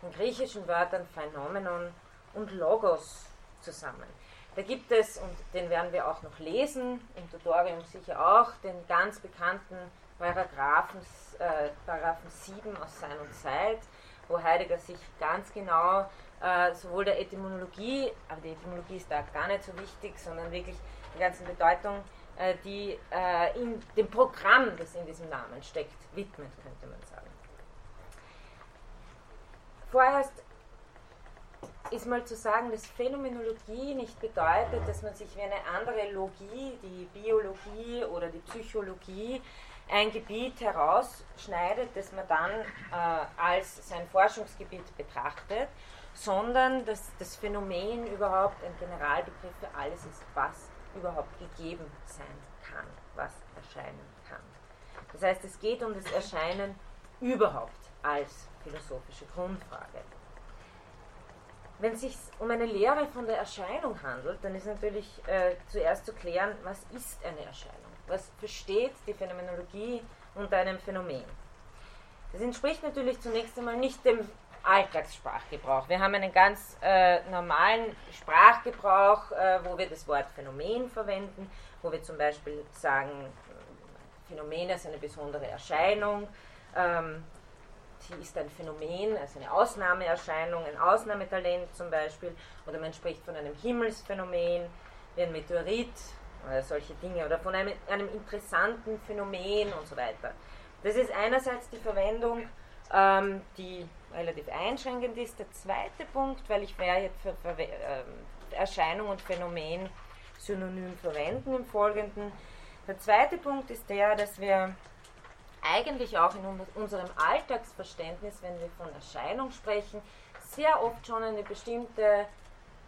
[SPEAKER 1] den griechischen Wörtern Phänomenon und Logos zusammen. Da gibt es, und den werden wir auch noch lesen, im Tutorium sicher auch, den ganz bekannten Paragraphen, äh, Paragraphen 7 aus Sein und Zeit, wo Heidegger sich ganz genau äh, sowohl der Etymologie, aber die Etymologie ist da gar nicht so wichtig, sondern wirklich die ganzen Bedeutung, äh, die äh, in dem Programm, das in diesem Namen steckt, widmet, könnte man sagen. Vorerst ist mal zu sagen, dass Phänomenologie nicht bedeutet, dass man sich wie eine andere Logie, die Biologie oder die Psychologie, ein Gebiet herausschneidet, das man dann äh, als sein Forschungsgebiet betrachtet, sondern dass das Phänomen überhaupt ein Generalbegriff für alles ist, was überhaupt gegeben sein kann, was erscheinen kann. Das heißt, es geht um das Erscheinen überhaupt als philosophische Grundfrage. Wenn es sich um eine Lehre von der Erscheinung handelt, dann ist natürlich äh, zuerst zu klären, was ist eine Erscheinung? Was versteht die Phänomenologie unter einem Phänomen? Das entspricht natürlich zunächst einmal nicht dem Alltagssprachgebrauch. Wir haben einen ganz äh, normalen Sprachgebrauch, äh, wo wir das Wort Phänomen verwenden, wo wir zum Beispiel sagen, Phänomen ist eine besondere Erscheinung. Ähm, sie ist ein Phänomen, also eine Ausnahmeerscheinung, ein Ausnahmetalent zum Beispiel, oder man spricht von einem Himmelsphänomen, wie ein Meteorit oder solche Dinge, oder von einem, einem interessanten Phänomen und so weiter. Das ist einerseits die Verwendung, ähm, die relativ einschränkend ist. Der zweite Punkt, weil ich werde jetzt für, für äh, Erscheinung und Phänomen synonym verwenden im Folgenden. Der zweite Punkt ist der, dass wir eigentlich auch in unserem Alltagsverständnis, wenn wir von Erscheinung sprechen, sehr oft schon eine bestimmte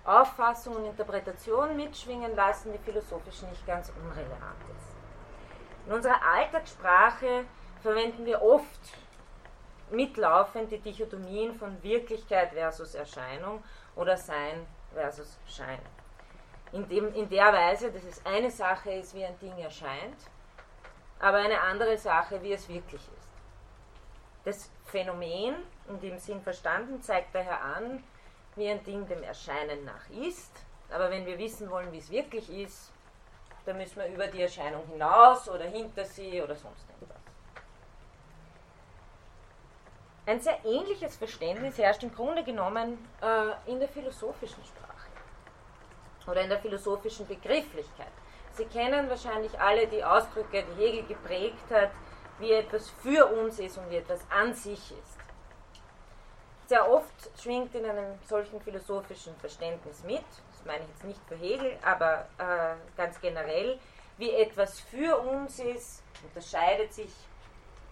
[SPEAKER 1] Auffassung und Interpretation mitschwingen lassen, die philosophisch nicht ganz unrelevant ist. In unserer Alltagssprache verwenden wir oft mitlaufend die Dichotomien von Wirklichkeit versus Erscheinung oder Sein versus Schein. In, dem, in der Weise, dass es eine Sache ist, wie ein Ding erscheint aber eine andere Sache, wie es wirklich ist. Das Phänomen, in dem Sinn verstanden, zeigt daher an, wie ein Ding dem Erscheinen nach ist. Aber wenn wir wissen wollen, wie es wirklich ist, dann müssen wir über die Erscheinung hinaus oder hinter sie oder sonst irgendwas. Ein sehr ähnliches Verständnis herrscht im Grunde genommen äh, in der philosophischen Sprache oder in der philosophischen Begrifflichkeit. Sie kennen wahrscheinlich alle die Ausdrücke, die Hegel geprägt hat, wie etwas für uns ist und wie etwas an sich ist. Sehr oft schwingt in einem solchen philosophischen Verständnis mit, das meine ich jetzt nicht für Hegel, aber äh, ganz generell, wie etwas für uns ist, unterscheidet sich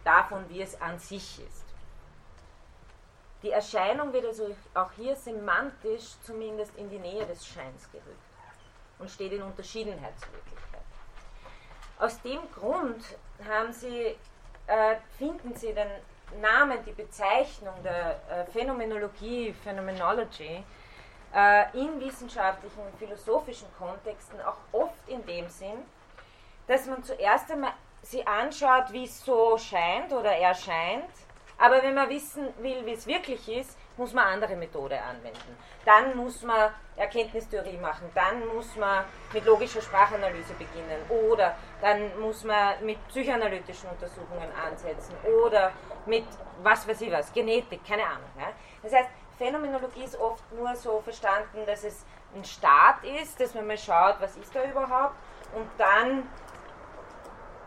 [SPEAKER 1] davon, wie es an sich ist. Die Erscheinung wird also auch hier semantisch zumindest in die Nähe des Scheins gerückt und steht in Unterschiedenheit zur Wirklichkeit. Aus dem Grund Sie, äh, finden Sie den Namen, die Bezeichnung der äh, Phänomenologie, Phenomenology, äh, in wissenschaftlichen und philosophischen Kontexten auch oft in dem Sinn, dass man zuerst einmal sie anschaut, wie es so scheint oder erscheint, aber wenn man wissen will, wie es wirklich ist, muss man andere Methode anwenden. Dann muss man Erkenntnistheorie machen, dann muss man mit logischer Sprachanalyse beginnen oder dann muss man mit psychoanalytischen Untersuchungen ansetzen oder mit was weiß ich was, Genetik, keine Ahnung. Ja. Das heißt, Phänomenologie ist oft nur so verstanden, dass es ein Start ist, dass man mal schaut, was ist da überhaupt und dann,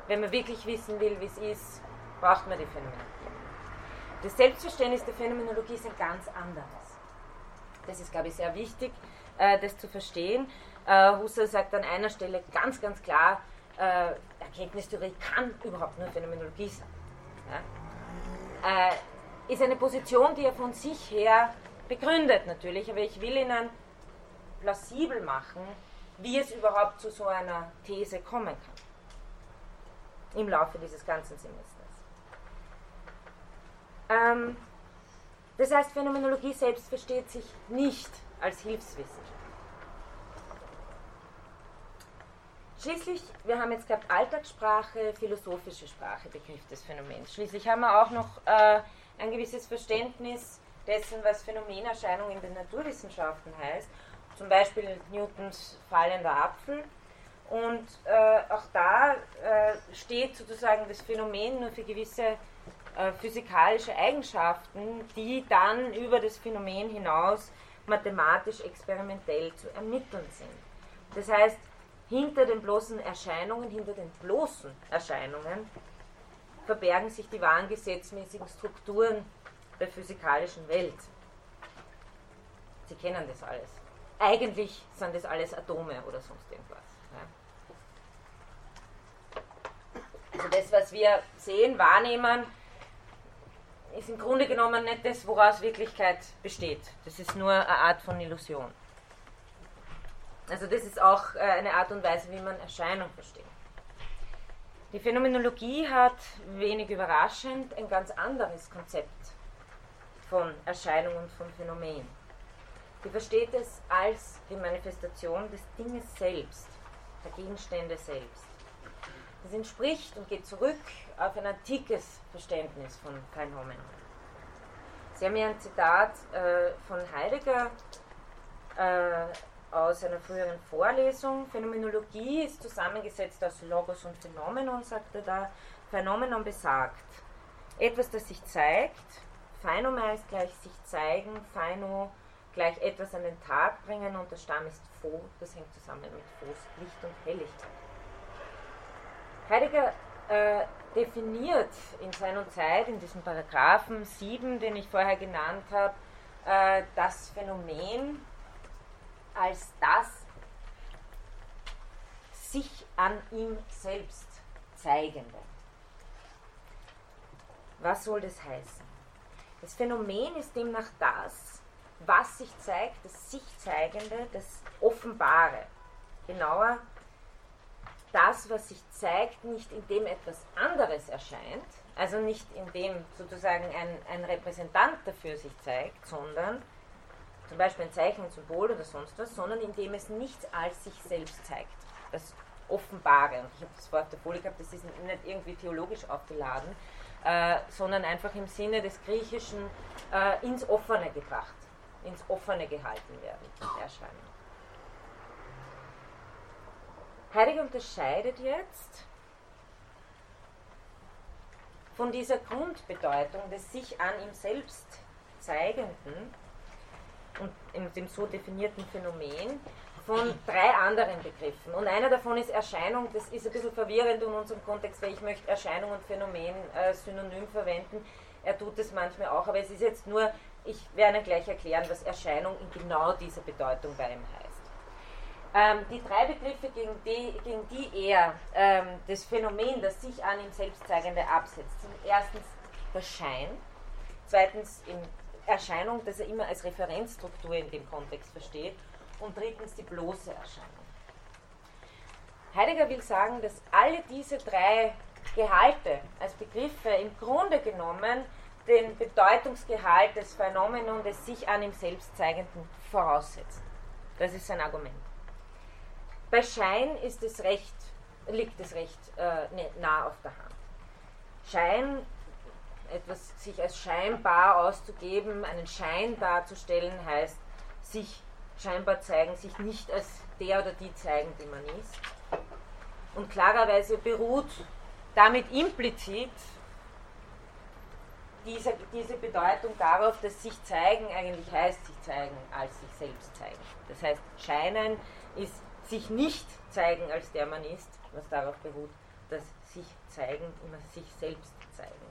[SPEAKER 1] wenn man wirklich wissen will, wie es ist, braucht man die Phänomenologie. Das Selbstverständnis der Phänomenologie ist ein ganz anderes. Das ist, glaube ich, sehr wichtig, äh, das zu verstehen. Äh, Husserl sagt an einer Stelle ganz, ganz klar, äh, Erkenntnistheorie kann überhaupt nur Phänomenologie sein. Ist eine Position, die er von sich her begründet natürlich, aber ich will Ihnen plausibel machen, wie es überhaupt zu so einer These kommen kann im Laufe dieses ganzen Semesters. Ähm, das heißt, Phänomenologie selbst versteht sich nicht als Hilfswissenschaft. Schließlich, wir haben jetzt gehabt Alltagssprache, philosophische Sprache, Begriff des Phänomens. Schließlich haben wir auch noch äh, ein gewisses Verständnis dessen, was Phänomenerscheinung in den Naturwissenschaften heißt. Zum Beispiel Newtons fallender Apfel. Und äh, auch da äh, steht sozusagen das Phänomen nur für gewisse physikalische Eigenschaften, die dann über das Phänomen hinaus mathematisch experimentell zu ermitteln sind. Das heißt, hinter den bloßen Erscheinungen, hinter den bloßen Erscheinungen verbergen sich die wahren gesetzmäßigen Strukturen der physikalischen Welt. Sie kennen das alles. Eigentlich sind das alles Atome oder sonst irgendwas. Also das, was wir sehen, wahrnehmen, ist im Grunde genommen nicht das, woraus Wirklichkeit besteht. Das ist nur eine Art von Illusion. Also das ist auch äh, eine Art und Weise, wie man Erscheinung versteht. Die Phänomenologie hat wenig überraschend ein ganz anderes Konzept von Erscheinung und von Phänomen. Sie versteht es als die Manifestation des Dinges selbst, der Gegenstände selbst. Das entspricht und geht zurück auf ein antikes Verständnis von Phänomenen. Sie haben hier ein Zitat äh, von Heidegger äh, aus einer früheren Vorlesung. Phänomenologie ist zusammengesetzt aus Logos und Phänomenon, sagt er da. Phänomenon besagt, etwas, das sich zeigt, Phänomen ist gleich sich zeigen, Phäno gleich etwas an den Tag bringen und der Stamm ist Pho, das hängt zusammen mit Phos, Licht und Helligkeit. Heidegger äh, definiert in seiner Zeit, in diesem Paragraphen 7, den ich vorher genannt habe, äh, das Phänomen als das sich an ihm selbst zeigende. Was soll das heißen? Das Phänomen ist demnach das, was sich zeigt, das sich zeigende, das Offenbare. Genauer, das, was sich zeigt, nicht indem etwas anderes erscheint, also nicht indem sozusagen ein, ein Repräsentant dafür sich zeigt, sondern zum Beispiel ein Zeichen, ein Symbol oder sonst was, sondern indem es nichts als sich selbst zeigt. Das Offenbare. Und ich habe das Wort der Folie gehabt, das ist nicht irgendwie theologisch aufgeladen, äh, sondern einfach im Sinne des Griechischen äh, ins Offene gebracht, ins Offene gehalten werden, Erscheinung. Heidegger unterscheidet jetzt von dieser Grundbedeutung des sich an ihm selbst zeigenden und in dem so definierten Phänomen von drei anderen Begriffen. Und einer davon ist Erscheinung, das ist ein bisschen verwirrend in unserem Kontext, weil ich möchte Erscheinung und Phänomen äh, synonym verwenden. Er tut das manchmal auch, aber es ist jetzt nur, ich werde gleich erklären, was Erscheinung in genau dieser Bedeutung bei ihm heißt. Ähm, die drei Begriffe, gegen die, gegen die er ähm, das Phänomen, das sich an ihm selbst zeigende absetzt, sind erstens der Schein, zweitens im Erscheinung, das er immer als Referenzstruktur in dem Kontext versteht. Und drittens die bloße Erscheinung. Heidegger will sagen, dass alle diese drei Gehalte als Begriffe im Grunde genommen den Bedeutungsgehalt des Phänomenon des sich an ihm selbst zeigenden voraussetzen. Das ist sein Argument. Bei Schein ist es recht, liegt es recht äh, nah auf der Hand. Schein etwas sich als scheinbar auszugeben, einen Schein darzustellen, heißt sich scheinbar zeigen, sich nicht als der oder die zeigen, die man ist. Und klarerweise beruht damit implizit diese, diese Bedeutung darauf, dass sich zeigen eigentlich heißt sich zeigen als sich selbst zeigen. Das heißt, scheinen ist sich nicht zeigen als der man ist, was darauf beruht, dass sich zeigen immer sich selbst zeigen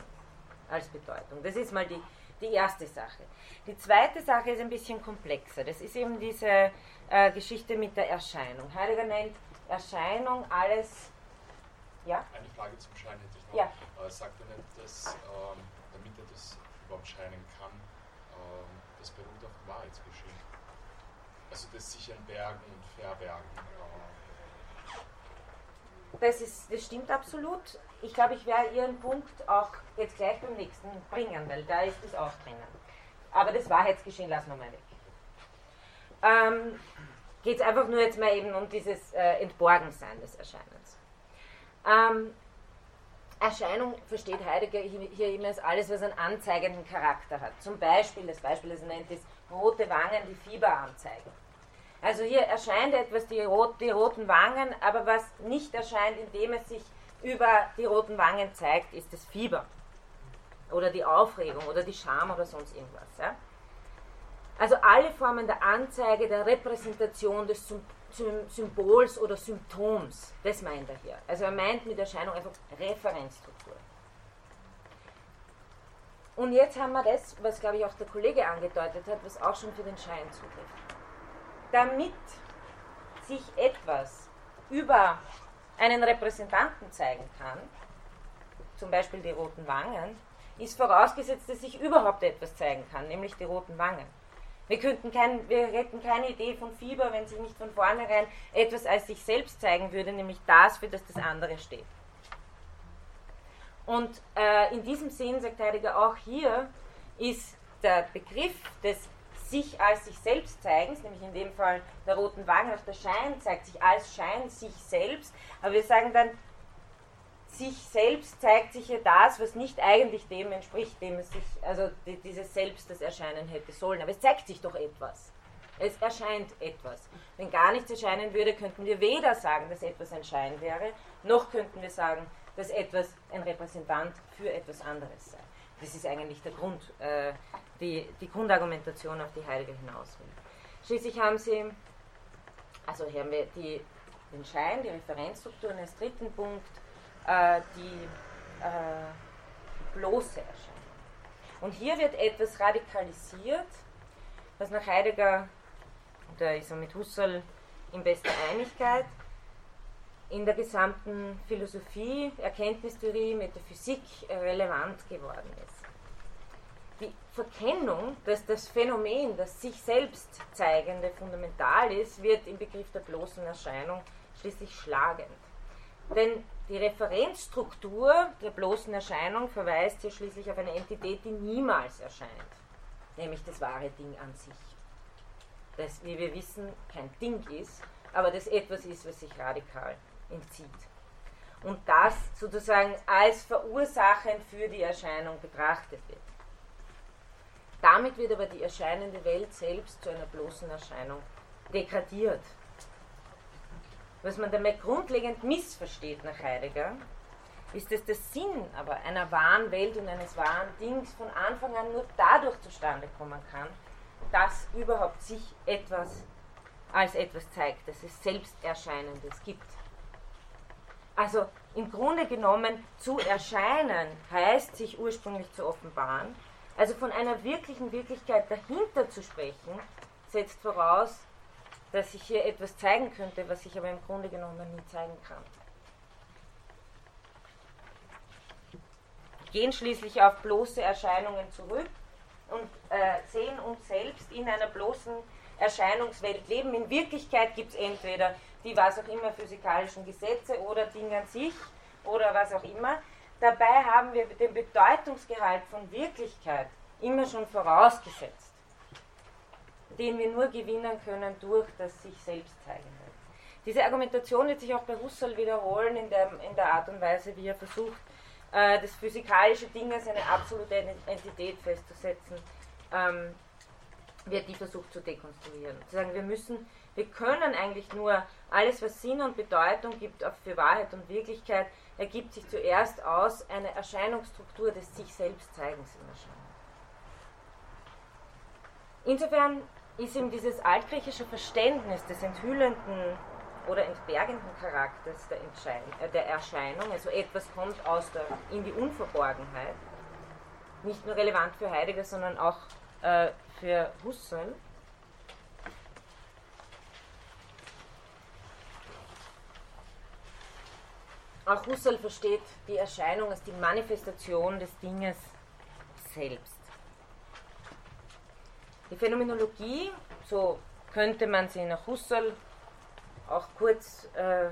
[SPEAKER 1] als Bedeutung. Das ist mal die, die erste Sache. Die zweite Sache ist ein bisschen komplexer. Das ist eben diese äh, Geschichte mit der Erscheinung. Heidegger nennt Erscheinung alles. Ja?
[SPEAKER 2] Eine Frage zum Schein hätte ich noch.
[SPEAKER 1] Ja.
[SPEAKER 2] Äh, sagt er nicht, dass ähm, damit er das überhaupt scheinen kann, ähm, das beruht auf Wahrheitsgeschehen? Also das sich Bergen und Verbergen.
[SPEAKER 1] Das, ist, das stimmt absolut ich glaube, ich werde Ihren Punkt auch jetzt gleich beim nächsten bringen, weil da ist es auch drinnen. Aber das Wahrheitsgeschehen lassen wir mal weg. Ähm, Geht es einfach nur jetzt mal eben um dieses äh, Entborgensein des Erscheinens. Ähm, Erscheinung versteht Heidegger hier immer als alles, was einen anzeigenden Charakter hat. Zum Beispiel, das Beispiel, das er nennt, ist rote Wangen, die Fieber anzeigen. Also hier erscheint etwas, die, rot, die roten Wangen, aber was nicht erscheint, indem es sich über die roten Wangen zeigt, ist das Fieber. Oder die Aufregung oder die Scham oder sonst irgendwas. Ja? Also alle Formen der Anzeige, der Repräsentation des Symbols oder Symptoms, das meint er hier. Also er meint mit Erscheinung einfach Referenzstruktur. Und jetzt haben wir das, was glaube ich auch der Kollege angedeutet hat, was auch schon für den Schein zutrifft. Damit sich etwas über einen Repräsentanten zeigen kann, zum Beispiel die roten Wangen, ist vorausgesetzt, dass sich überhaupt etwas zeigen kann, nämlich die roten Wangen. Wir, könnten kein, wir hätten keine Idee von Fieber, wenn sich nicht von vornherein etwas als sich selbst zeigen würde, nämlich das, für das das andere steht. Und äh, in diesem Sinn, sagt Heidegger auch hier, ist der Begriff des sich als sich selbst zeigens, nämlich in dem Fall der roten Wagen, auch der Schein zeigt sich als Schein sich selbst, aber wir sagen dann, sich selbst zeigt sich ja das, was nicht eigentlich dem entspricht, dem es sich, also dieses Selbst das erscheinen hätte sollen. Aber es zeigt sich doch etwas. Es erscheint etwas. Wenn gar nichts erscheinen würde, könnten wir weder sagen, dass etwas ein Schein wäre, noch könnten wir sagen, dass etwas ein Repräsentant für etwas anderes sei. Das ist eigentlich der Grund, äh, die, die Grundargumentation, auf die Heidegger hinaus will. Schließlich haben Sie, also hier haben wir die, den Schein, die Referenzstrukturen als dritten Punkt, äh, die, äh, die bloße Erscheinung. Und hier wird etwas radikalisiert, was nach Heidegger, da ist er mit Husserl in bester Einigkeit, in der gesamten Philosophie, Erkenntnistheorie, Metaphysik relevant geworden ist. Die Verkennung, dass das Phänomen, das sich selbst zeigende fundamental ist, wird im Begriff der bloßen Erscheinung schließlich schlagend. Denn die Referenzstruktur der bloßen Erscheinung verweist hier schließlich auf eine Entität, die niemals erscheint, nämlich das wahre Ding an sich. Das, wie wir wissen, kein Ding ist, aber das etwas ist, was sich radikal entzieht. Und das sozusagen als verursachend für die Erscheinung betrachtet wird. Damit wird aber die erscheinende Welt selbst zu einer bloßen Erscheinung degradiert. Was man damit grundlegend missversteht nach Heidegger, ist, dass der Sinn aber einer wahren Welt und eines wahren Dings von Anfang an nur dadurch zustande kommen kann, dass überhaupt sich etwas als etwas zeigt, dass es Selbsterscheinendes gibt. Also im Grunde genommen zu erscheinen heißt sich ursprünglich zu offenbaren. Also von einer wirklichen Wirklichkeit dahinter zu sprechen, setzt voraus, dass sich hier etwas zeigen könnte, was sich aber im Grunde genommen nie zeigen kann. Gehen schließlich auf bloße Erscheinungen zurück und äh, sehen uns selbst in einer bloßen Erscheinungswelt leben. In Wirklichkeit gibt es entweder die was auch immer physikalischen Gesetze oder Dinge an sich oder was auch immer. Dabei haben wir den Bedeutungsgehalt von Wirklichkeit immer schon vorausgesetzt den wir nur gewinnen können durch das sich selbst zeigen. Diese Argumentation wird sich auch bei Husserl wiederholen in der, in der Art und Weise, wie er versucht, äh, das physikalische Ding als eine absolute Entität festzusetzen, ähm, wird die versucht zu dekonstruieren. Zu sagen, wir müssen, wir können eigentlich nur alles, was Sinn und Bedeutung gibt für Wahrheit und Wirklichkeit, ergibt sich zuerst aus einer Erscheinungsstruktur des sich selbst Zeigens in Erscheinung. Insofern ist ihm dieses altgriechische Verständnis des enthüllenden oder entbergenden Charakters der, äh, der, Erscheinung, also etwas kommt aus der, in die Unverborgenheit, nicht nur relevant für Heidegger, sondern auch äh, für Husserl. Auch Husserl versteht die Erscheinung als die Manifestation des Dinges selbst. Die Phänomenologie, so könnte man sie nach Husserl auch kurz äh,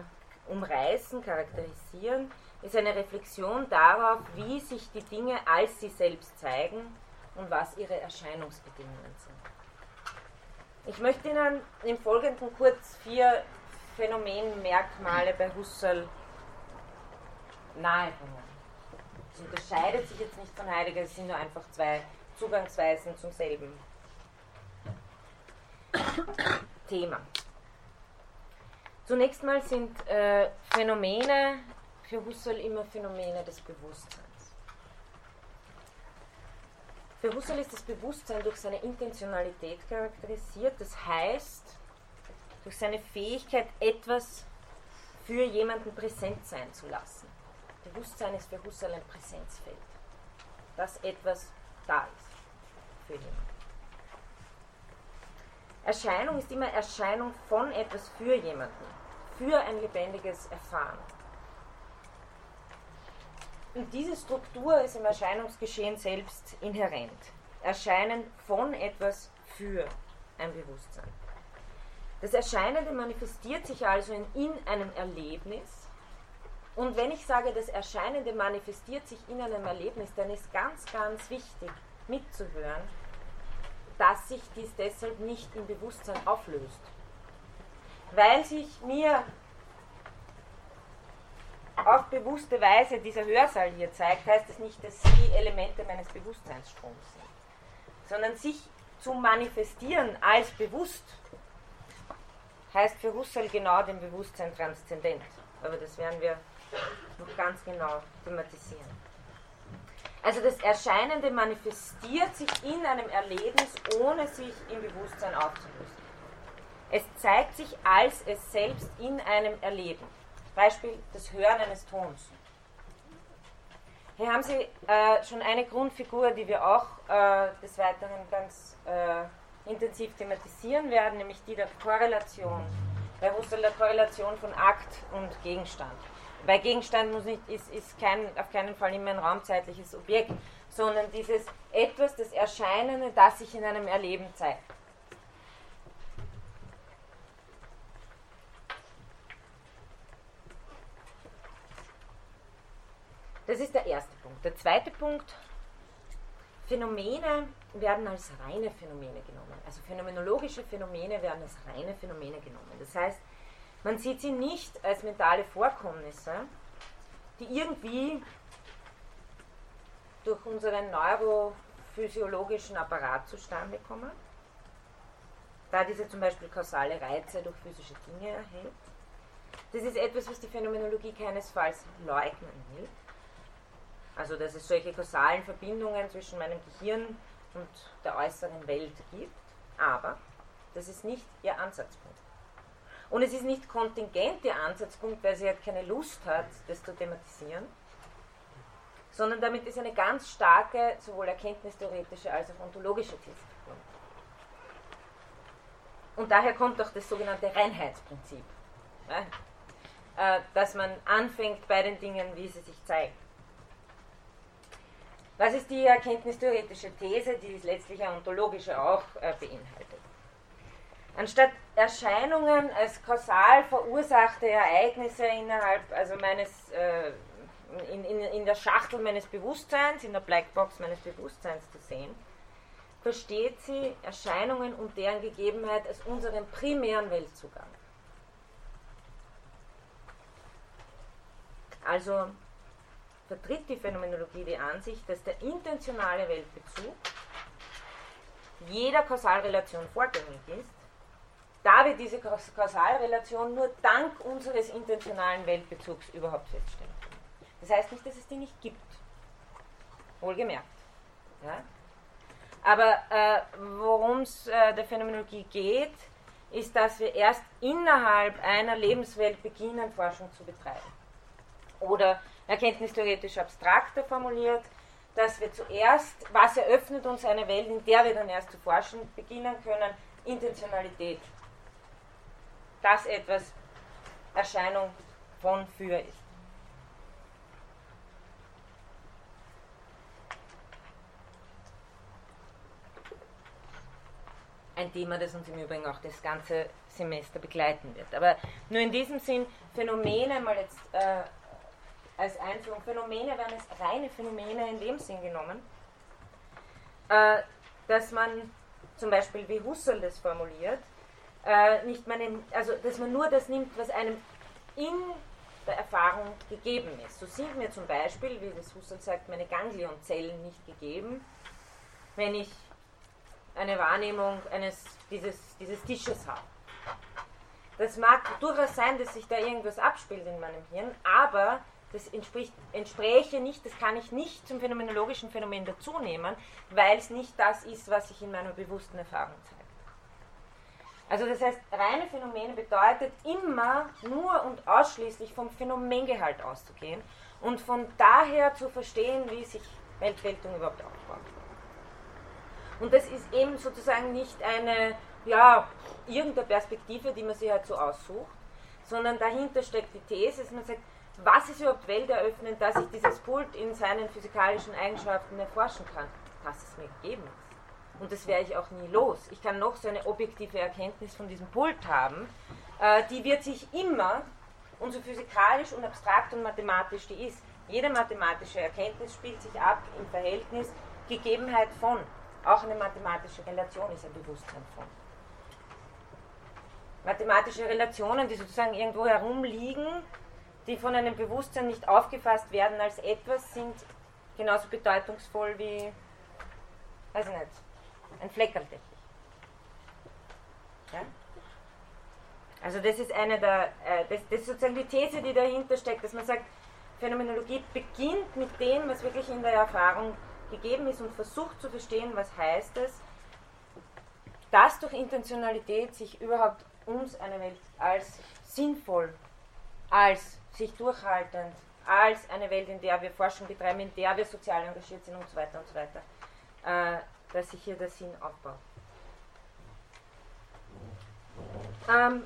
[SPEAKER 1] umreißen, charakterisieren, ist eine Reflexion darauf, wie sich die Dinge als sie selbst zeigen und was ihre Erscheinungsbedingungen sind. Ich möchte Ihnen im Folgenden kurz vier Phänomenmerkmale bei Husserl nahebringen. Es unterscheidet sich jetzt nicht von Heidegger, es sind nur einfach zwei Zugangsweisen zum selben Thema. Zunächst mal sind äh, Phänomene für Husserl immer Phänomene des Bewusstseins. Für Husserl ist das Bewusstsein durch seine Intentionalität charakterisiert, das heißt, durch seine Fähigkeit, etwas für jemanden präsent sein zu lassen. Bewusstsein ist für Husserl ein Präsenzfeld, dass etwas da ist für jemanden. Erscheinung ist immer Erscheinung von etwas für jemanden, für ein lebendiges Erfahren. Und diese Struktur ist im Erscheinungsgeschehen selbst inhärent. Erscheinen von etwas für ein Bewusstsein. Das Erscheinende manifestiert sich also in, in einem Erlebnis. Und wenn ich sage, das Erscheinende manifestiert sich in einem Erlebnis, dann ist ganz, ganz wichtig mitzuhören, dass sich dies deshalb nicht im Bewusstsein auflöst. Weil sich mir auf bewusste Weise dieser Hörsaal hier zeigt, heißt es nicht, dass sie Elemente meines Bewusstseinsstroms sind, sondern sich zu manifestieren als bewusst heißt für Husserl genau den Bewusstsein transzendent. Aber das werden wir noch ganz genau thematisieren. Also das Erscheinende manifestiert sich in einem Erlebnis, ohne sich im Bewusstsein aufzulösen. Es zeigt sich als es selbst in einem Erleben. Beispiel das Hören eines Tons. Hier haben Sie äh, schon eine Grundfigur, die wir auch äh, des Weiteren ganz äh, intensiv thematisieren werden, nämlich die der Korrelation. Bei Husserl der Korrelation von Akt und Gegenstand. Bei Gegenstand muss nicht, ist, ist kein, auf keinen Fall immer ein raumzeitliches Objekt, sondern dieses etwas, das Erscheinende, das sich in einem Erleben zeigt. Das ist der erste Punkt. Der zweite Punkt, Phänomene werden als reine Phänomene genommen. Also phänomenologische Phänomene werden als reine Phänomene genommen. Das heißt, man sieht sie nicht als mentale Vorkommnisse, die irgendwie durch unseren neurophysiologischen Apparat zustande kommen, da diese zum Beispiel kausale Reize durch physische Dinge erhält. Das ist etwas, was die Phänomenologie keinesfalls leugnen will. Also, dass es solche kausalen Verbindungen zwischen meinem Gehirn und der äußeren Welt gibt, aber das ist nicht ihr Ansatzpunkt. Und es ist nicht kontingent ihr Ansatzpunkt, weil sie halt keine Lust hat, das zu thematisieren, sondern damit ist eine ganz starke, sowohl erkenntnistheoretische als auch ontologische These. Und daher kommt auch das sogenannte Reinheitsprinzip, äh, dass man anfängt bei den Dingen, wie sie sich zeigen. Was ist die erkenntnistheoretische These, die es letztlich eine ontologische auch äh, beinhaltet? Anstatt Erscheinungen als kausal verursachte Ereignisse innerhalb, also meines, äh, in, in, in der Schachtel meines Bewusstseins, in der Blackbox meines Bewusstseins zu sehen, versteht sie Erscheinungen und deren Gegebenheit als unseren primären Weltzugang. Also vertritt die Phänomenologie die Ansicht, dass der intentionale Weltbezug jeder Kausalrelation vorgängig ist, da wir diese Kausalrelation nur dank unseres intentionalen Weltbezugs überhaupt feststellen können. Das heißt nicht, dass es die nicht gibt. Wohlgemerkt. Ja? Aber äh, worum es äh, der Phänomenologie geht, ist, dass wir erst innerhalb einer Lebenswelt beginnen, Forschung zu betreiben. Oder erkenntnistheoretisch abstrakter formuliert, dass wir zuerst, was eröffnet uns eine Welt, in der wir dann erst zu forschen beginnen können, Intentionalität. Dass etwas Erscheinung von für ist. Ein Thema, das uns im Übrigen auch das ganze Semester begleiten wird. Aber nur in diesem Sinn, Phänomene mal jetzt äh, als Einführung. Phänomene werden als reine Phänomene in dem Sinn genommen, äh, dass man zum Beispiel, wie Husserl das formuliert, äh, nicht meine, also dass man nur das nimmt, was einem in der Erfahrung gegeben ist. So sind mir zum Beispiel, wie das Husserl sagt, meine Ganglionzellen nicht gegeben, wenn ich eine Wahrnehmung eines, dieses, dieses Tisches habe. Das mag durchaus sein, dass sich da irgendwas abspielt in meinem Hirn, aber das entspricht, entspräche nicht, das kann ich nicht zum phänomenologischen Phänomen dazunehmen, weil es nicht das ist, was sich in meiner bewussten Erfahrung zeigt. Also das heißt, reine Phänomene bedeutet immer nur und ausschließlich vom Phänomengehalt auszugehen und von daher zu verstehen, wie sich Weltgeltung überhaupt aufbaut. Und das ist eben sozusagen nicht eine, ja, irgendeine Perspektive, die man sich halt so aussucht, sondern dahinter steckt die These, dass man sagt, was ist überhaupt Welt eröffnen, dass ich dieses Pult in seinen physikalischen Eigenschaften erforschen kann, dass es mir gegeben ist. Und das werde ich auch nie los. Ich kann noch so eine objektive Erkenntnis von diesem Pult haben, äh, die wird sich immer, und so physikalisch und abstrakt und mathematisch die ist, jede mathematische Erkenntnis spielt sich ab im Verhältnis Gegebenheit von. Auch eine mathematische Relation ist ein Bewusstsein von. Mathematische Relationen, die sozusagen irgendwo herumliegen, die von einem Bewusstsein nicht aufgefasst werden als etwas, sind genauso bedeutungsvoll wie, weiß ich nicht, ein Fleckerlteppich. Ja? Also das ist eine der, äh, das, das ist sozusagen die These, die dahinter steckt, dass man sagt, Phänomenologie beginnt mit dem, was wirklich in der Erfahrung gegeben ist und versucht zu verstehen, was heißt es, dass durch Intentionalität sich überhaupt uns eine Welt als sinnvoll, als sich durchhaltend, als eine Welt, in der wir Forschung betreiben, in der wir sozial engagiert sind und so weiter und so weiter, äh, dass sich hier der Sinn aufbaut. Ähm,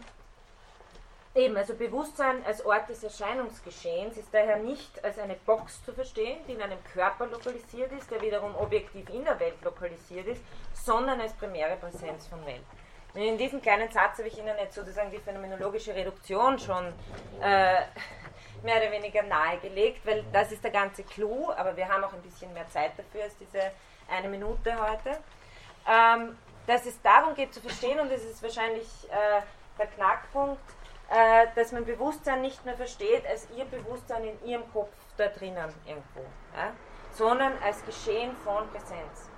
[SPEAKER 1] eben, also Bewusstsein als Ort des Erscheinungsgeschehens ist daher nicht als eine Box zu verstehen, die in einem Körper lokalisiert ist, der wiederum objektiv in der Welt lokalisiert ist, sondern als primäre Präsenz von Welt. Und in diesem kleinen Satz habe ich Ihnen jetzt sozusagen die phänomenologische Reduktion schon äh, mehr oder weniger nahegelegt, weil das ist der ganze Clou, aber wir haben auch ein bisschen mehr Zeit dafür als diese eine Minute heute, ähm, dass es darum geht zu verstehen, und das ist wahrscheinlich äh, der Knackpunkt, äh, dass man Bewusstsein nicht mehr versteht als ihr Bewusstsein in ihrem Kopf da drinnen irgendwo, ja? sondern als Geschehen von Präsenz.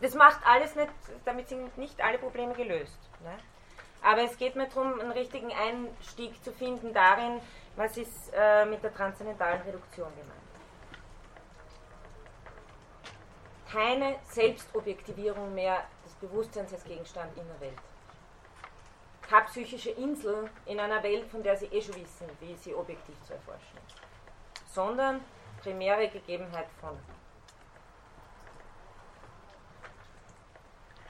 [SPEAKER 1] Das macht alles nicht, damit sind nicht alle Probleme gelöst. Ne? Aber es geht mir darum, einen richtigen Einstieg zu finden darin, was ist äh, mit der transzendentalen Reduktion gemeint. keine Selbstobjektivierung mehr des Bewusstseins als Gegenstand in der Welt. Keine psychische Insel in einer Welt, von der Sie eh schon wissen, wie sie objektiv zu erforschen ist, sondern primäre Gegebenheit von.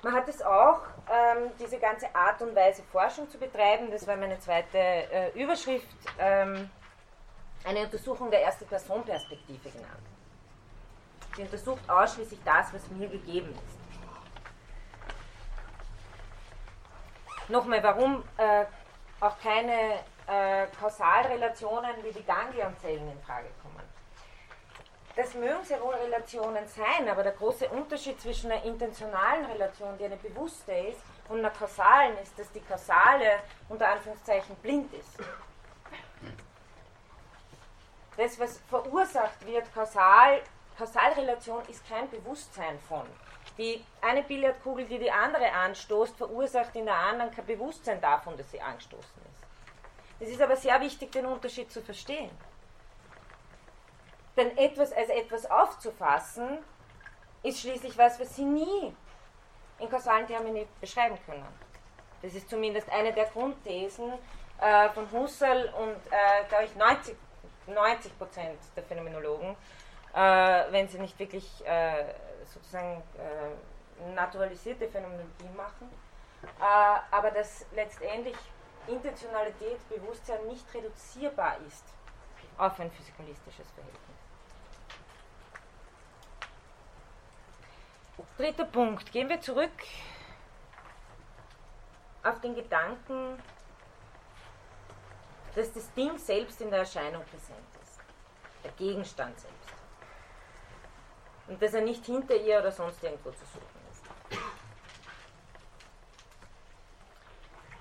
[SPEAKER 1] Man hat es auch, ähm, diese ganze Art und Weise Forschung zu betreiben, das war meine zweite äh, Überschrift, ähm, eine Untersuchung der Erste-Person-Perspektive genannt. Sie untersucht ausschließlich das, was mir gegeben ist. Nochmal, warum äh, auch keine äh, Kausalrelationen wie die Ganglionzellen in Frage kommen. Das mögen sehr wohl Relationen sein, aber der große Unterschied zwischen einer intentionalen Relation, die eine bewusste ist, und einer kausalen ist, dass die kausale unter Anführungszeichen blind ist. Das, was verursacht wird, kausal Kausalrelation ist kein Bewusstsein von. Die eine Billardkugel, die die andere anstoßt, verursacht in der anderen kein Bewusstsein davon, dass sie angestoßen ist. Es ist aber sehr wichtig, den Unterschied zu verstehen. Denn etwas als etwas aufzufassen, ist schließlich was, was Sie nie in kausalen Termini beschreiben können. Das ist zumindest eine der Grundthesen äh, von Husserl und, äh, glaube ich, 90, 90 Prozent der Phänomenologen, äh, wenn sie nicht wirklich äh, sozusagen äh, naturalisierte Phänomenologie machen, äh, aber dass letztendlich Intentionalität, Bewusstsein nicht reduzierbar ist auf ein physikalistisches Verhältnis. Dritter Punkt. Gehen wir zurück auf den Gedanken dass das Ding selbst in der Erscheinung präsent ist. Der Gegenstand selbst. Und dass er nicht hinter ihr oder sonst irgendwo zu suchen ist.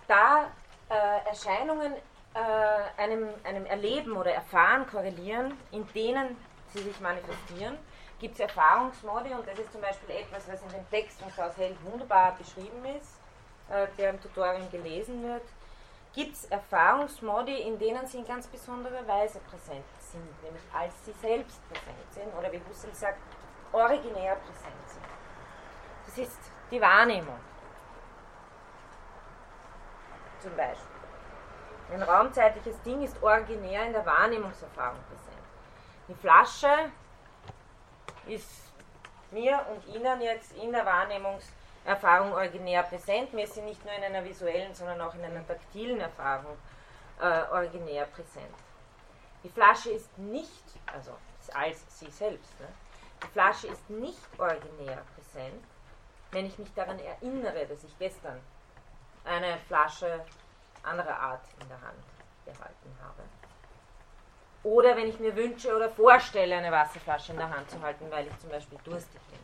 [SPEAKER 1] Da äh, Erscheinungen äh, einem, einem Erleben oder Erfahren korrelieren, in denen sie sich manifestieren, gibt es Erfahrungsmodi und das ist zum Beispiel etwas, was in dem Text von Klaus Held wunderbar beschrieben ist, äh, der im Tutorial gelesen wird. Gibt es Erfahrungsmodi, in denen sie in ganz besonderer Weise präsent sind, nämlich als sie selbst präsent sind oder wie Husserl sagt, originär präsent sind. Das ist die Wahrnehmung. Zum Beispiel. Ein raumzeitliches Ding ist originär in der Wahrnehmungserfahrung präsent. Die Flasche ist mir und Ihnen jetzt in der Wahrnehmungserfahrung originär präsent. Wir sind nicht nur in einer visuellen, sondern auch in einer taktilen Erfahrung äh, originär präsent. Die Flasche ist nicht, also als sie selbst, ne? die Flasche ist nicht originär präsent, wenn ich mich daran erinnere, dass ich gestern eine Flasche anderer Art in der Hand gehalten habe. Oder wenn ich mir wünsche oder vorstelle, eine Wasserflasche in der Hand zu halten, weil ich zum Beispiel durstig bin.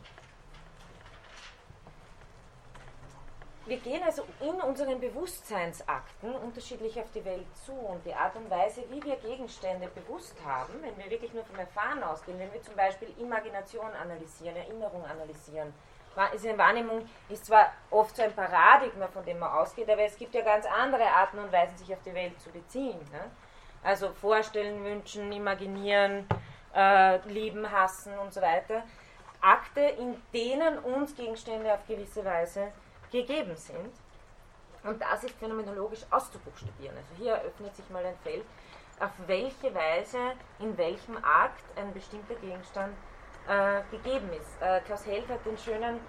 [SPEAKER 1] Wir gehen also in unseren Bewusstseinsakten unterschiedlich auf die Welt zu und die Art und Weise, wie wir Gegenstände bewusst haben, wenn wir wirklich nur vom Erfahren ausgehen, wenn wir zum Beispiel Imagination analysieren, Erinnerung analysieren, ist eine Wahrnehmung ist zwar oft so ein Paradigma, von dem man ausgeht, aber es gibt ja ganz andere Arten und Weisen, sich auf die Welt zu beziehen. Ne? Also vorstellen, wünschen, imaginieren, äh, lieben, hassen und so weiter. Akte, in denen uns Gegenstände auf gewisse Weise gegeben sind. Und das ist phänomenologisch auszubuchstabieren. Also hier eröffnet sich mal ein Feld, auf welche Weise, in welchem Akt ein bestimmter Gegenstand äh, gegeben ist. Äh, Klaus Held hat den schönen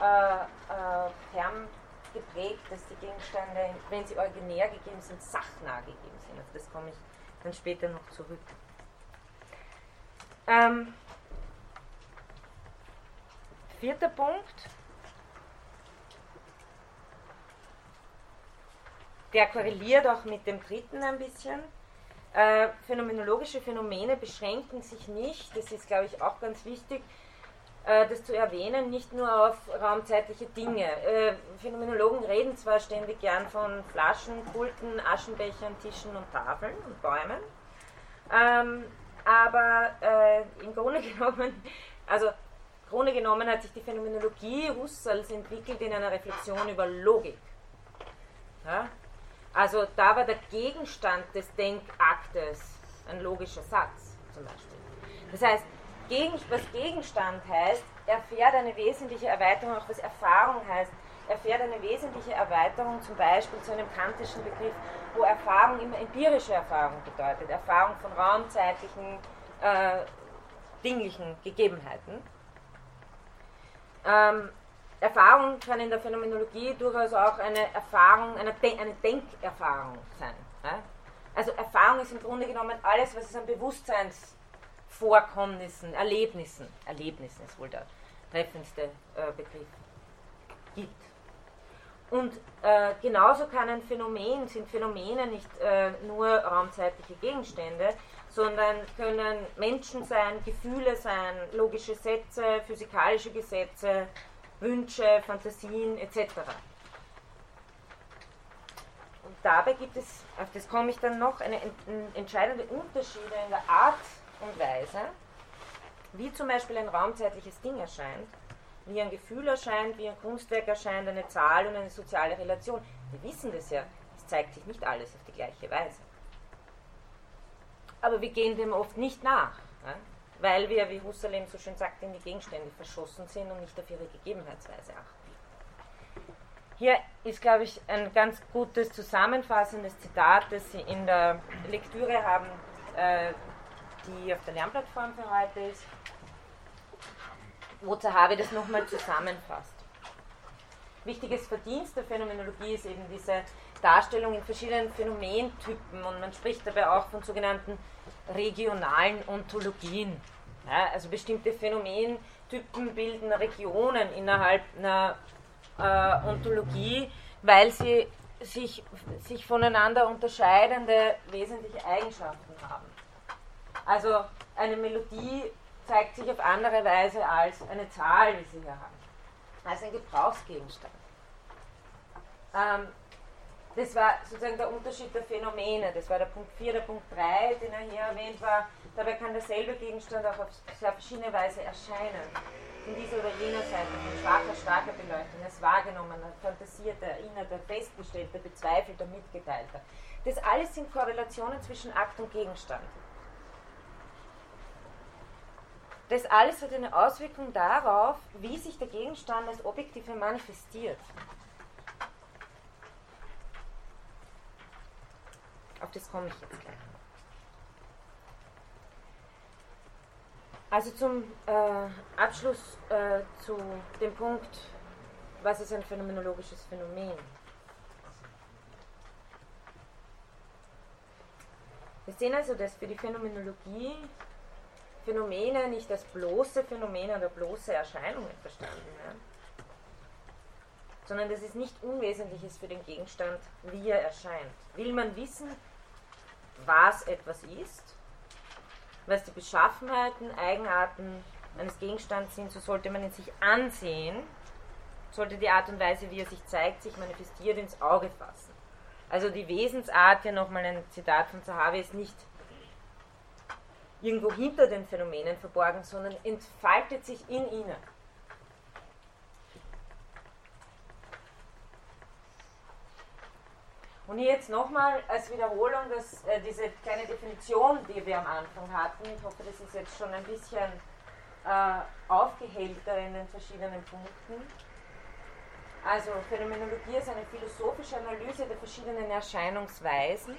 [SPEAKER 1] äh, äh, Term geprägt, dass die Gegenstände, wenn sie originär gegeben sind, sachnah gegeben sind. Auf das komme ich dann später noch zurück. Ähm, vierter Punkt. Der korreliert auch mit dem dritten ein bisschen. Äh, phänomenologische Phänomene beschränken sich nicht, das ist, glaube ich, auch ganz wichtig, äh, das zu erwähnen, nicht nur auf raumzeitliche Dinge. Äh, Phänomenologen reden zwar ständig gern von Flaschen, Pulten, Aschenbechern, Tischen und Tafeln und Bäumen, ähm, aber äh, im Grunde genommen, also Grunde genommen hat sich die Phänomenologie Husserls entwickelt in einer Reflexion über Logik. Ja? Also da war der Gegenstand des Denkaktes ein logischer Satz zum Beispiel. Das heißt, was Gegenstand heißt, erfährt eine wesentliche Erweiterung, auch was Erfahrung heißt, erfährt eine wesentliche Erweiterung zum Beispiel zu einem kantischen Begriff, wo Erfahrung immer empirische Erfahrung bedeutet, Erfahrung von raumzeitlichen, äh, dinglichen Gegebenheiten. Ähm, Erfahrung kann in der Phänomenologie durchaus auch eine Erfahrung, eine, Den eine Denkerfahrung sein. Ja? Also Erfahrung ist im Grunde genommen alles, was es an Bewusstseinsvorkommnissen, Erlebnissen, Erlebnissen ist wohl der treffendste äh, Begriff, gibt. Und äh, genauso kann ein Phänomen, sind Phänomene nicht äh, nur raumzeitliche Gegenstände, sondern können Menschen sein, Gefühle sein, logische Sätze, physikalische Gesetze, Wünsche, Fantasien etc. Und dabei gibt es, auf das komme ich dann noch, eine, entscheidende Unterschiede in der Art und Weise, wie zum Beispiel ein raumzeitliches Ding erscheint, wie ein Gefühl erscheint, wie ein Kunstwerk erscheint, eine Zahl und eine soziale Relation. Wir wissen das ja, es zeigt sich nicht alles auf die gleiche Weise. Aber wir gehen dem oft nicht nach. Weil wir, wie Husserl eben so schön sagt, in die Gegenstände verschossen sind und nicht auf ihre Gegebenheitsweise achten. Hier ist, glaube ich, ein ganz gutes zusammenfassendes Zitat, das Sie in der Lektüre haben, äh, die auf der Lernplattform für heute ist, wo Zahavi das nochmal zusammenfasst. Wichtiges Verdienst der Phänomenologie ist eben diese Darstellung in verschiedenen Phänomentypen und man spricht dabei auch von sogenannten regionalen Ontologien. Ja, also bestimmte Phänomentypen bilden Regionen innerhalb einer äh, Ontologie, weil sie sich, sich voneinander unterscheidende wesentliche Eigenschaften haben. Also eine Melodie zeigt sich auf andere Weise als eine Zahl, wie Sie hier haben, als ein Gebrauchsgegenstand. Ähm, das war sozusagen der Unterschied der Phänomene. Das war der Punkt 4, der Punkt 3, den er hier erwähnt war. Dabei kann derselbe Gegenstand auch auf sehr verschiedene Weise erscheinen. Von dieser oder jener Seite, von schwacher, starker Beleuchtung, als wahrgenommener, fantasierter, erinnerter, festgestellter, bezweifelter, mitgeteilter. Das alles sind Korrelationen zwischen Akt und Gegenstand. Das alles hat eine Auswirkung darauf, wie sich der Gegenstand als Objektive manifestiert. Auf das komme ich jetzt gleich. Also zum äh, Abschluss äh, zu dem Punkt, was ist ein phänomenologisches Phänomen? Wir sehen also, dass für die Phänomenologie Phänomene nicht als bloße Phänomene oder bloße Erscheinungen verstanden werden, sondern dass es nicht unwesentlich ist für den Gegenstand, wie er erscheint. Will man wissen, was etwas ist, was die Beschaffenheiten, Eigenarten eines Gegenstands sind, so sollte man ihn sich ansehen, sollte die Art und Weise, wie er sich zeigt, sich manifestiert, ins Auge fassen. Also die Wesensart, hier nochmal ein Zitat von Zahavi, ist nicht irgendwo hinter den Phänomenen verborgen, sondern entfaltet sich in ihnen. Und hier jetzt nochmal als Wiederholung dass, äh, diese kleine Definition, die wir am Anfang hatten. Ich hoffe, das ist jetzt schon ein bisschen äh, aufgehellter in den verschiedenen Punkten. Also Phänomenologie ist eine philosophische Analyse der verschiedenen Erscheinungsweisen,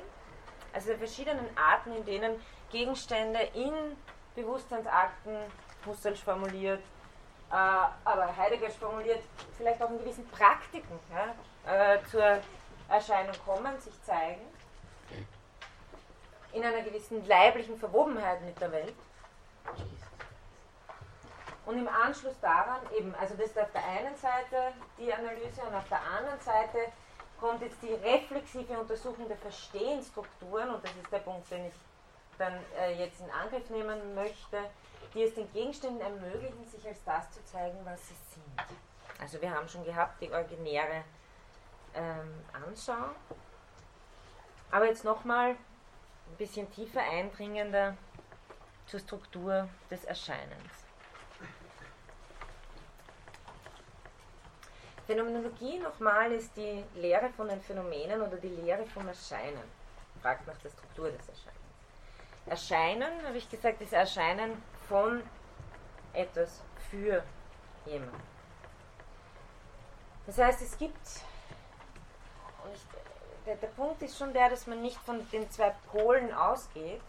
[SPEAKER 1] also der verschiedenen Arten, in denen Gegenstände in Bewusstseinsakten, Husserl formuliert, äh, aber Heidegger formuliert, vielleicht auch in gewissen Praktiken ja, äh, zur Erscheinung kommen, sich zeigen, in einer gewissen leiblichen Verwobenheit mit der Welt. Und im Anschluss daran eben, also das ist auf der einen Seite die Analyse und auf der anderen Seite kommt jetzt die reflexive Untersuchung der Verstehensstrukturen und das ist der Punkt, den ich dann äh, jetzt in Angriff nehmen möchte, die es den Gegenständen ermöglichen, sich als das zu zeigen, was sie sind. Also wir haben schon gehabt, die originäre ähm, anschauen. Aber jetzt nochmal ein bisschen tiefer eindringender zur Struktur des Erscheinens. Phänomenologie nochmal ist die Lehre von den Phänomenen oder die Lehre vom Erscheinen. Fragt nach der Struktur des Erscheinens. Erscheinen, habe ich gesagt, ist Erscheinen von etwas für jemanden. Das heißt, es gibt ich, der, der Punkt ist schon der, dass man nicht von den zwei Polen ausgeht,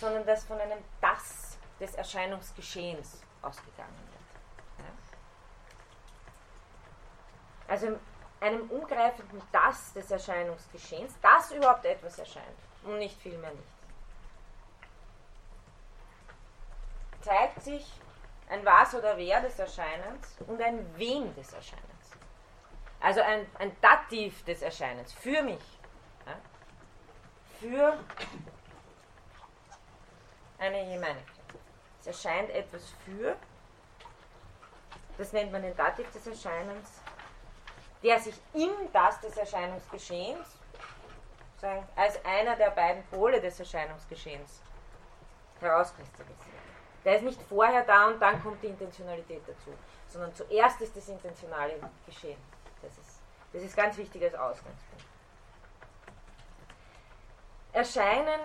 [SPEAKER 1] sondern dass von einem Das des Erscheinungsgeschehens ausgegangen wird. Ja? Also einem umgreifenden Das des Erscheinungsgeschehens, das überhaupt etwas erscheint und nicht vielmehr nichts. Zeigt sich ein Was oder Wer des Erscheinens und ein Wen des Erscheinens. Also ein, ein Dativ des Erscheinens, für mich. Ja? Für eine Jemeinigkeit. Es erscheint etwas für, das nennt man den Dativ des Erscheinens, der sich im Das des Erscheinungsgeschehens als einer der beiden Pole des Erscheinungsgeschehens herauskristallisiert. Der ist nicht vorher da und dann kommt die Intentionalität dazu, sondern zuerst ist das intentionale Geschehen. Das ist, das ist ganz wichtig als Ausgangspunkt. Erscheinen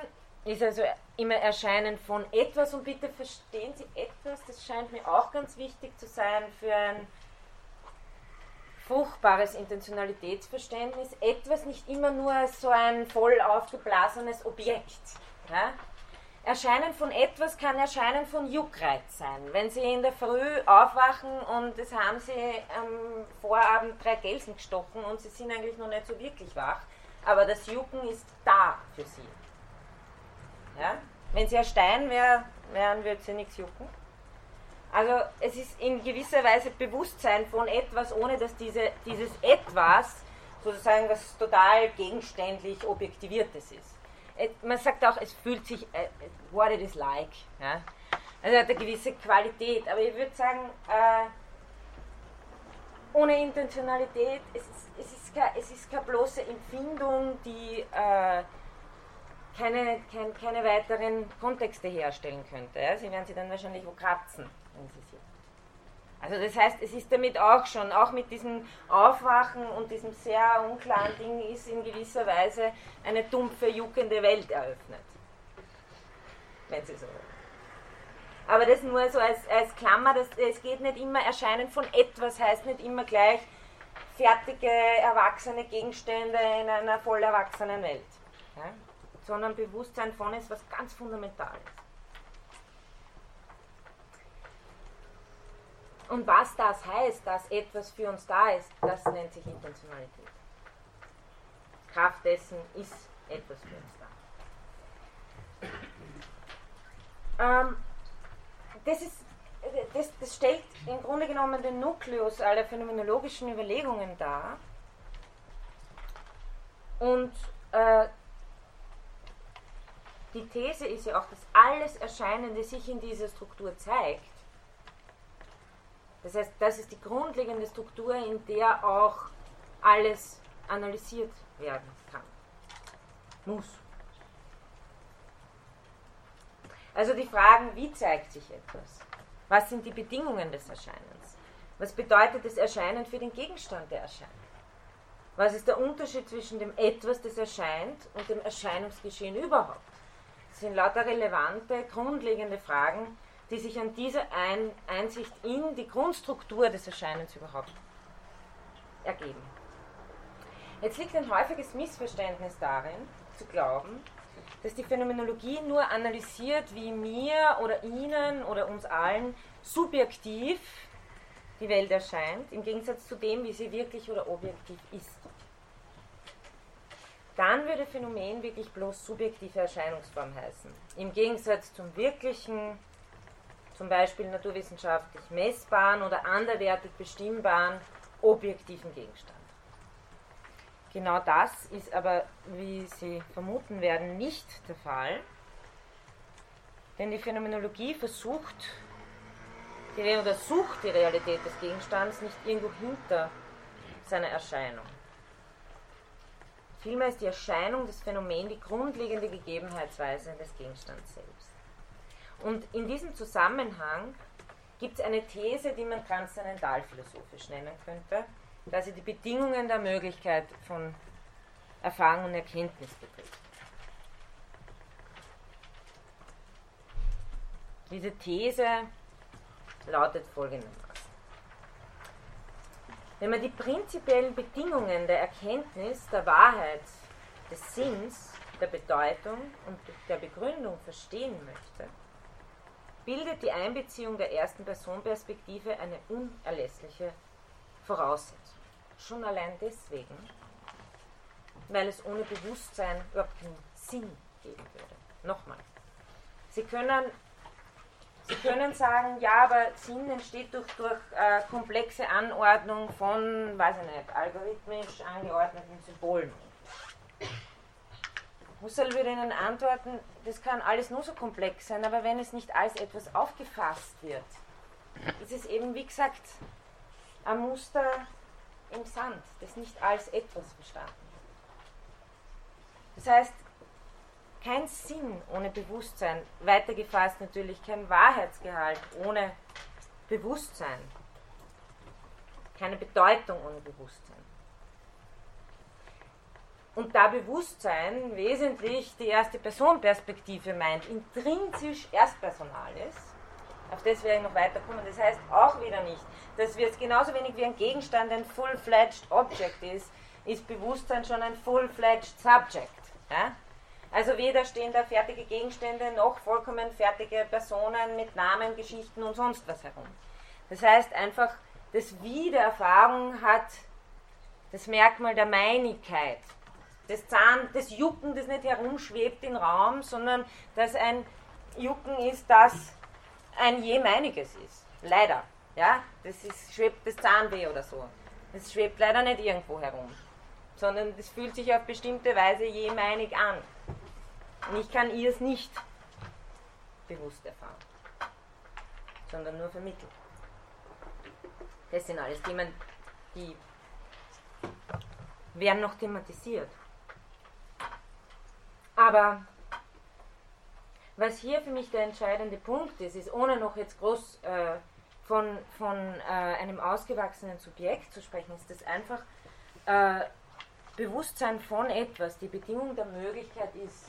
[SPEAKER 1] ist also immer Erscheinen von etwas und bitte verstehen Sie etwas, das scheint mir auch ganz wichtig zu sein für ein fruchtbares Intentionalitätsverständnis. Etwas nicht immer nur so ein voll aufgeblasenes Objekt. Ja? Erscheinen von etwas kann Erscheinen von Juckreiz sein. Wenn Sie in der Früh aufwachen und es haben Sie am Vorabend drei Gelsen gestochen und Sie sind eigentlich noch nicht so wirklich wach, aber das Jucken ist da für Sie. Ja? Wenn Sie ein Stein wären, wären würde Sie nichts jucken. Also es ist in gewisser Weise Bewusstsein von etwas, ohne dass diese, dieses etwas sozusagen was total gegenständlich Objektiviertes ist. Man sagt auch, es fühlt sich, äh, what it is like. Ja? Also hat eine gewisse Qualität, aber ich würde sagen, äh, ohne Intentionalität, es ist, es, ist keine, es ist keine bloße Empfindung, die äh, keine, kein, keine weiteren Kontexte herstellen könnte. Ja? Sie werden sie dann wahrscheinlich wo kratzen. Also das heißt, es ist damit auch schon, auch mit diesem Aufwachen und diesem sehr unklaren Ding ist in gewisser Weise eine dumpfe, juckende Welt eröffnet. Wenn Sie so wollen. Aber das nur so als, als Klammer, das, es geht nicht immer, Erscheinen von etwas heißt nicht immer gleich fertige, erwachsene Gegenstände in einer voll erwachsenen Welt. Ja? Sondern Bewusstsein von ist was ganz Fundamentales. Und was das heißt, dass etwas für uns da ist, das nennt sich Intentionalität. Kraft dessen ist etwas für uns da. Ähm, das, ist, das, das stellt im Grunde genommen den Nukleus aller phänomenologischen Überlegungen dar. Und äh, die These ist ja auch, dass alles Erscheinende sich in dieser Struktur zeigt das heißt, das ist die grundlegende Struktur, in der auch alles analysiert werden kann. Muss. Also die Fragen, wie zeigt sich etwas? Was sind die Bedingungen des Erscheinens? Was bedeutet das Erscheinen für den Gegenstand, der erscheint? Was ist der Unterschied zwischen dem Etwas, das erscheint, und dem Erscheinungsgeschehen überhaupt? Das sind lauter relevante, grundlegende Fragen, die sich an dieser Ein Einsicht in die Grundstruktur des Erscheinens überhaupt ergeben. Jetzt liegt ein häufiges Missverständnis darin, zu glauben, dass die Phänomenologie nur analysiert, wie mir oder Ihnen oder uns allen subjektiv die Welt erscheint, im Gegensatz zu dem, wie sie wirklich oder objektiv ist. Dann würde Phänomen wirklich bloß subjektive Erscheinungsform heißen. Im Gegensatz zum wirklichen zum Beispiel naturwissenschaftlich messbaren oder anderwertig bestimmbaren objektiven Gegenstand. Genau das ist aber, wie Sie vermuten werden, nicht der Fall, denn die Phänomenologie versucht oder sucht die Realität des Gegenstands nicht irgendwo hinter seiner Erscheinung. Vielmehr ist die Erscheinung des Phänomens die grundlegende Gegebenheitsweise des Gegenstands selbst. Und in diesem Zusammenhang gibt es eine These, die man transzendentalphilosophisch nennen könnte, da sie die Bedingungen der Möglichkeit von Erfahrung und Erkenntnis betrifft. Diese These lautet folgendermaßen. Wenn man die prinzipiellen Bedingungen der Erkenntnis, der Wahrheit, des Sinns, der Bedeutung und der Begründung verstehen möchte, bildet die Einbeziehung der ersten Personperspektive eine unerlässliche Voraussetzung. Schon allein deswegen, weil es ohne Bewusstsein überhaupt keinen Sinn geben würde. Nochmal. Sie können, Sie können sagen, ja, aber Sinn entsteht durch, durch äh, komplexe Anordnung von, weiß ich nicht, algorithmisch angeordneten Symbolen. Husserl würde Ihnen antworten, das kann alles nur so komplex sein, aber wenn es nicht als etwas aufgefasst wird, ist es eben, wie gesagt, ein Muster im Sand, das nicht als etwas verstanden wird. Das heißt, kein Sinn ohne Bewusstsein, weitergefasst natürlich kein Wahrheitsgehalt ohne Bewusstsein, keine Bedeutung ohne Bewusstsein. Und da Bewusstsein wesentlich die erste Personperspektive meint, intrinsisch erstpersonal ist, auf das werde ich noch weiterkommen, das heißt auch wieder nicht, dass wir es genauso wenig wie ein Gegenstand ein full-fledged Object ist, ist Bewusstsein schon ein full-fledged Subject. Ja? Also weder stehen da fertige Gegenstände noch vollkommen fertige Personen mit Namen, Geschichten und sonst was herum. Das heißt einfach, das Wie der Erfahrung hat das Merkmal der Meinigkeit das Zahn, das Jucken, das nicht herumschwebt im Raum, sondern dass ein Jucken ist, das ein jemeiniges ist. Leider. Ja, das ist, schwebt das Zahnweh oder so. Das schwebt leider nicht irgendwo herum. sondern es fühlt sich auf bestimmte Weise jemeinig an. Und ich kann ihr es nicht bewusst erfahren, sondern nur vermitteln. Das sind alles Themen, die werden noch thematisiert. Aber was hier für mich der entscheidende Punkt ist, ist, ohne noch jetzt groß äh, von, von äh, einem ausgewachsenen Subjekt zu sprechen, ist das einfach äh, Bewusstsein von etwas, die Bedingung der Möglichkeit ist,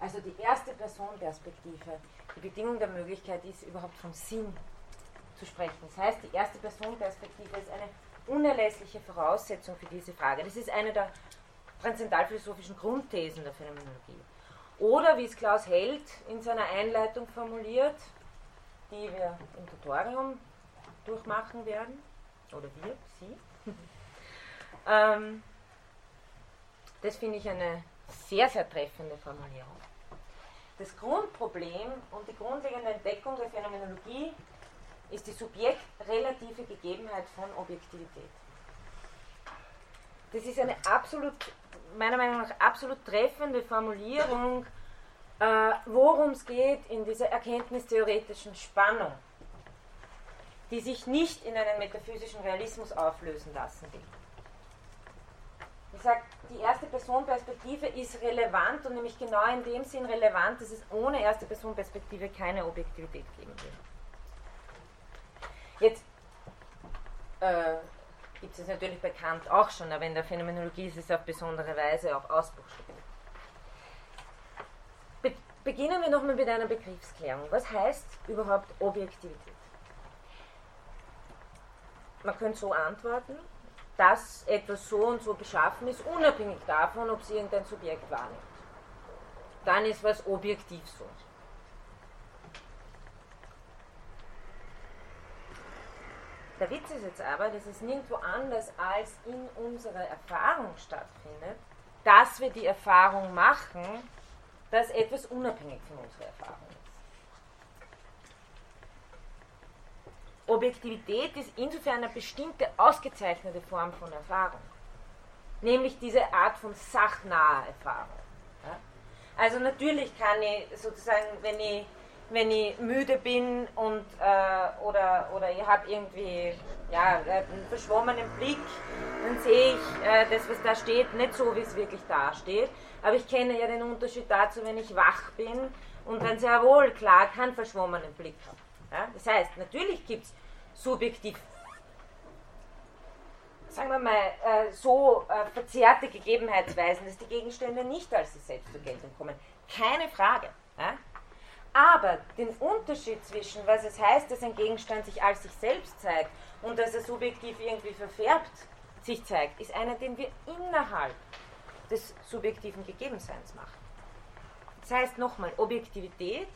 [SPEAKER 1] also die erste Personperspektive, die Bedingung der Möglichkeit ist, überhaupt vom Sinn zu sprechen. Das heißt, die erste Personperspektive ist eine unerlässliche Voraussetzung für diese Frage. Das ist eine der transzendentalphilosophischen Grundthesen der Phänomenologie. Oder wie es Klaus Held in seiner Einleitung formuliert, die wir im Tutorium durchmachen werden, oder wir, Sie, ähm, das finde ich eine sehr, sehr treffende Formulierung. Das Grundproblem und die grundlegende Entdeckung der Phänomenologie ist die subjektrelative Gegebenheit von Objektivität. Das ist eine absolut, meiner Meinung nach, absolut treffende Formulierung, äh, worum es geht in dieser erkenntnistheoretischen Spannung, die sich nicht in einen metaphysischen Realismus auflösen lassen will. Ich sage, die erste Personperspektive ist relevant und nämlich genau in dem Sinn relevant, dass es ohne erste Personperspektive keine Objektivität geben will. Jetzt äh, gibt es natürlich bei Kant auch schon, aber in der Phänomenologie ist es auf besondere Weise auch ausbuchstabiert. Be beginnen wir nochmal mit einer Begriffsklärung. Was heißt überhaupt Objektivität? Man könnte so antworten, dass etwas so und so beschaffen ist, unabhängig davon, ob es irgendein Subjekt wahrnimmt. Dann ist was objektiv so. Der Witz ist jetzt aber, dass es nirgendwo anders als in unserer Erfahrung stattfindet, dass wir die Erfahrung machen, dass etwas unabhängig von unserer Erfahrung ist. Objektivität ist insofern eine bestimmte ausgezeichnete Form von Erfahrung, nämlich diese Art von sachnaher Erfahrung. Also natürlich kann ich sozusagen, wenn ich wenn ich müde bin und äh, oder, oder ich habe irgendwie ja, einen verschwommenen Blick, dann sehe ich äh, das, was da steht, nicht so, wie es wirklich da steht. Aber ich kenne ja den Unterschied dazu, wenn ich wach bin und dann sehr wohl klar keinen verschwommenen Blick habe. Ja? Das heißt, natürlich gibt es subjektiv, sagen wir mal, äh, so äh, verzerrte Gegebenheitsweisen, dass die Gegenstände nicht als sie selbst zur Geltung kommen. Keine Frage. Ja? Aber den Unterschied zwischen, was es heißt, dass ein Gegenstand sich als sich selbst zeigt und dass er subjektiv irgendwie verfärbt sich zeigt, ist einer, den wir innerhalb des subjektiven Gegebenseins machen. Das heißt nochmal, Objektivität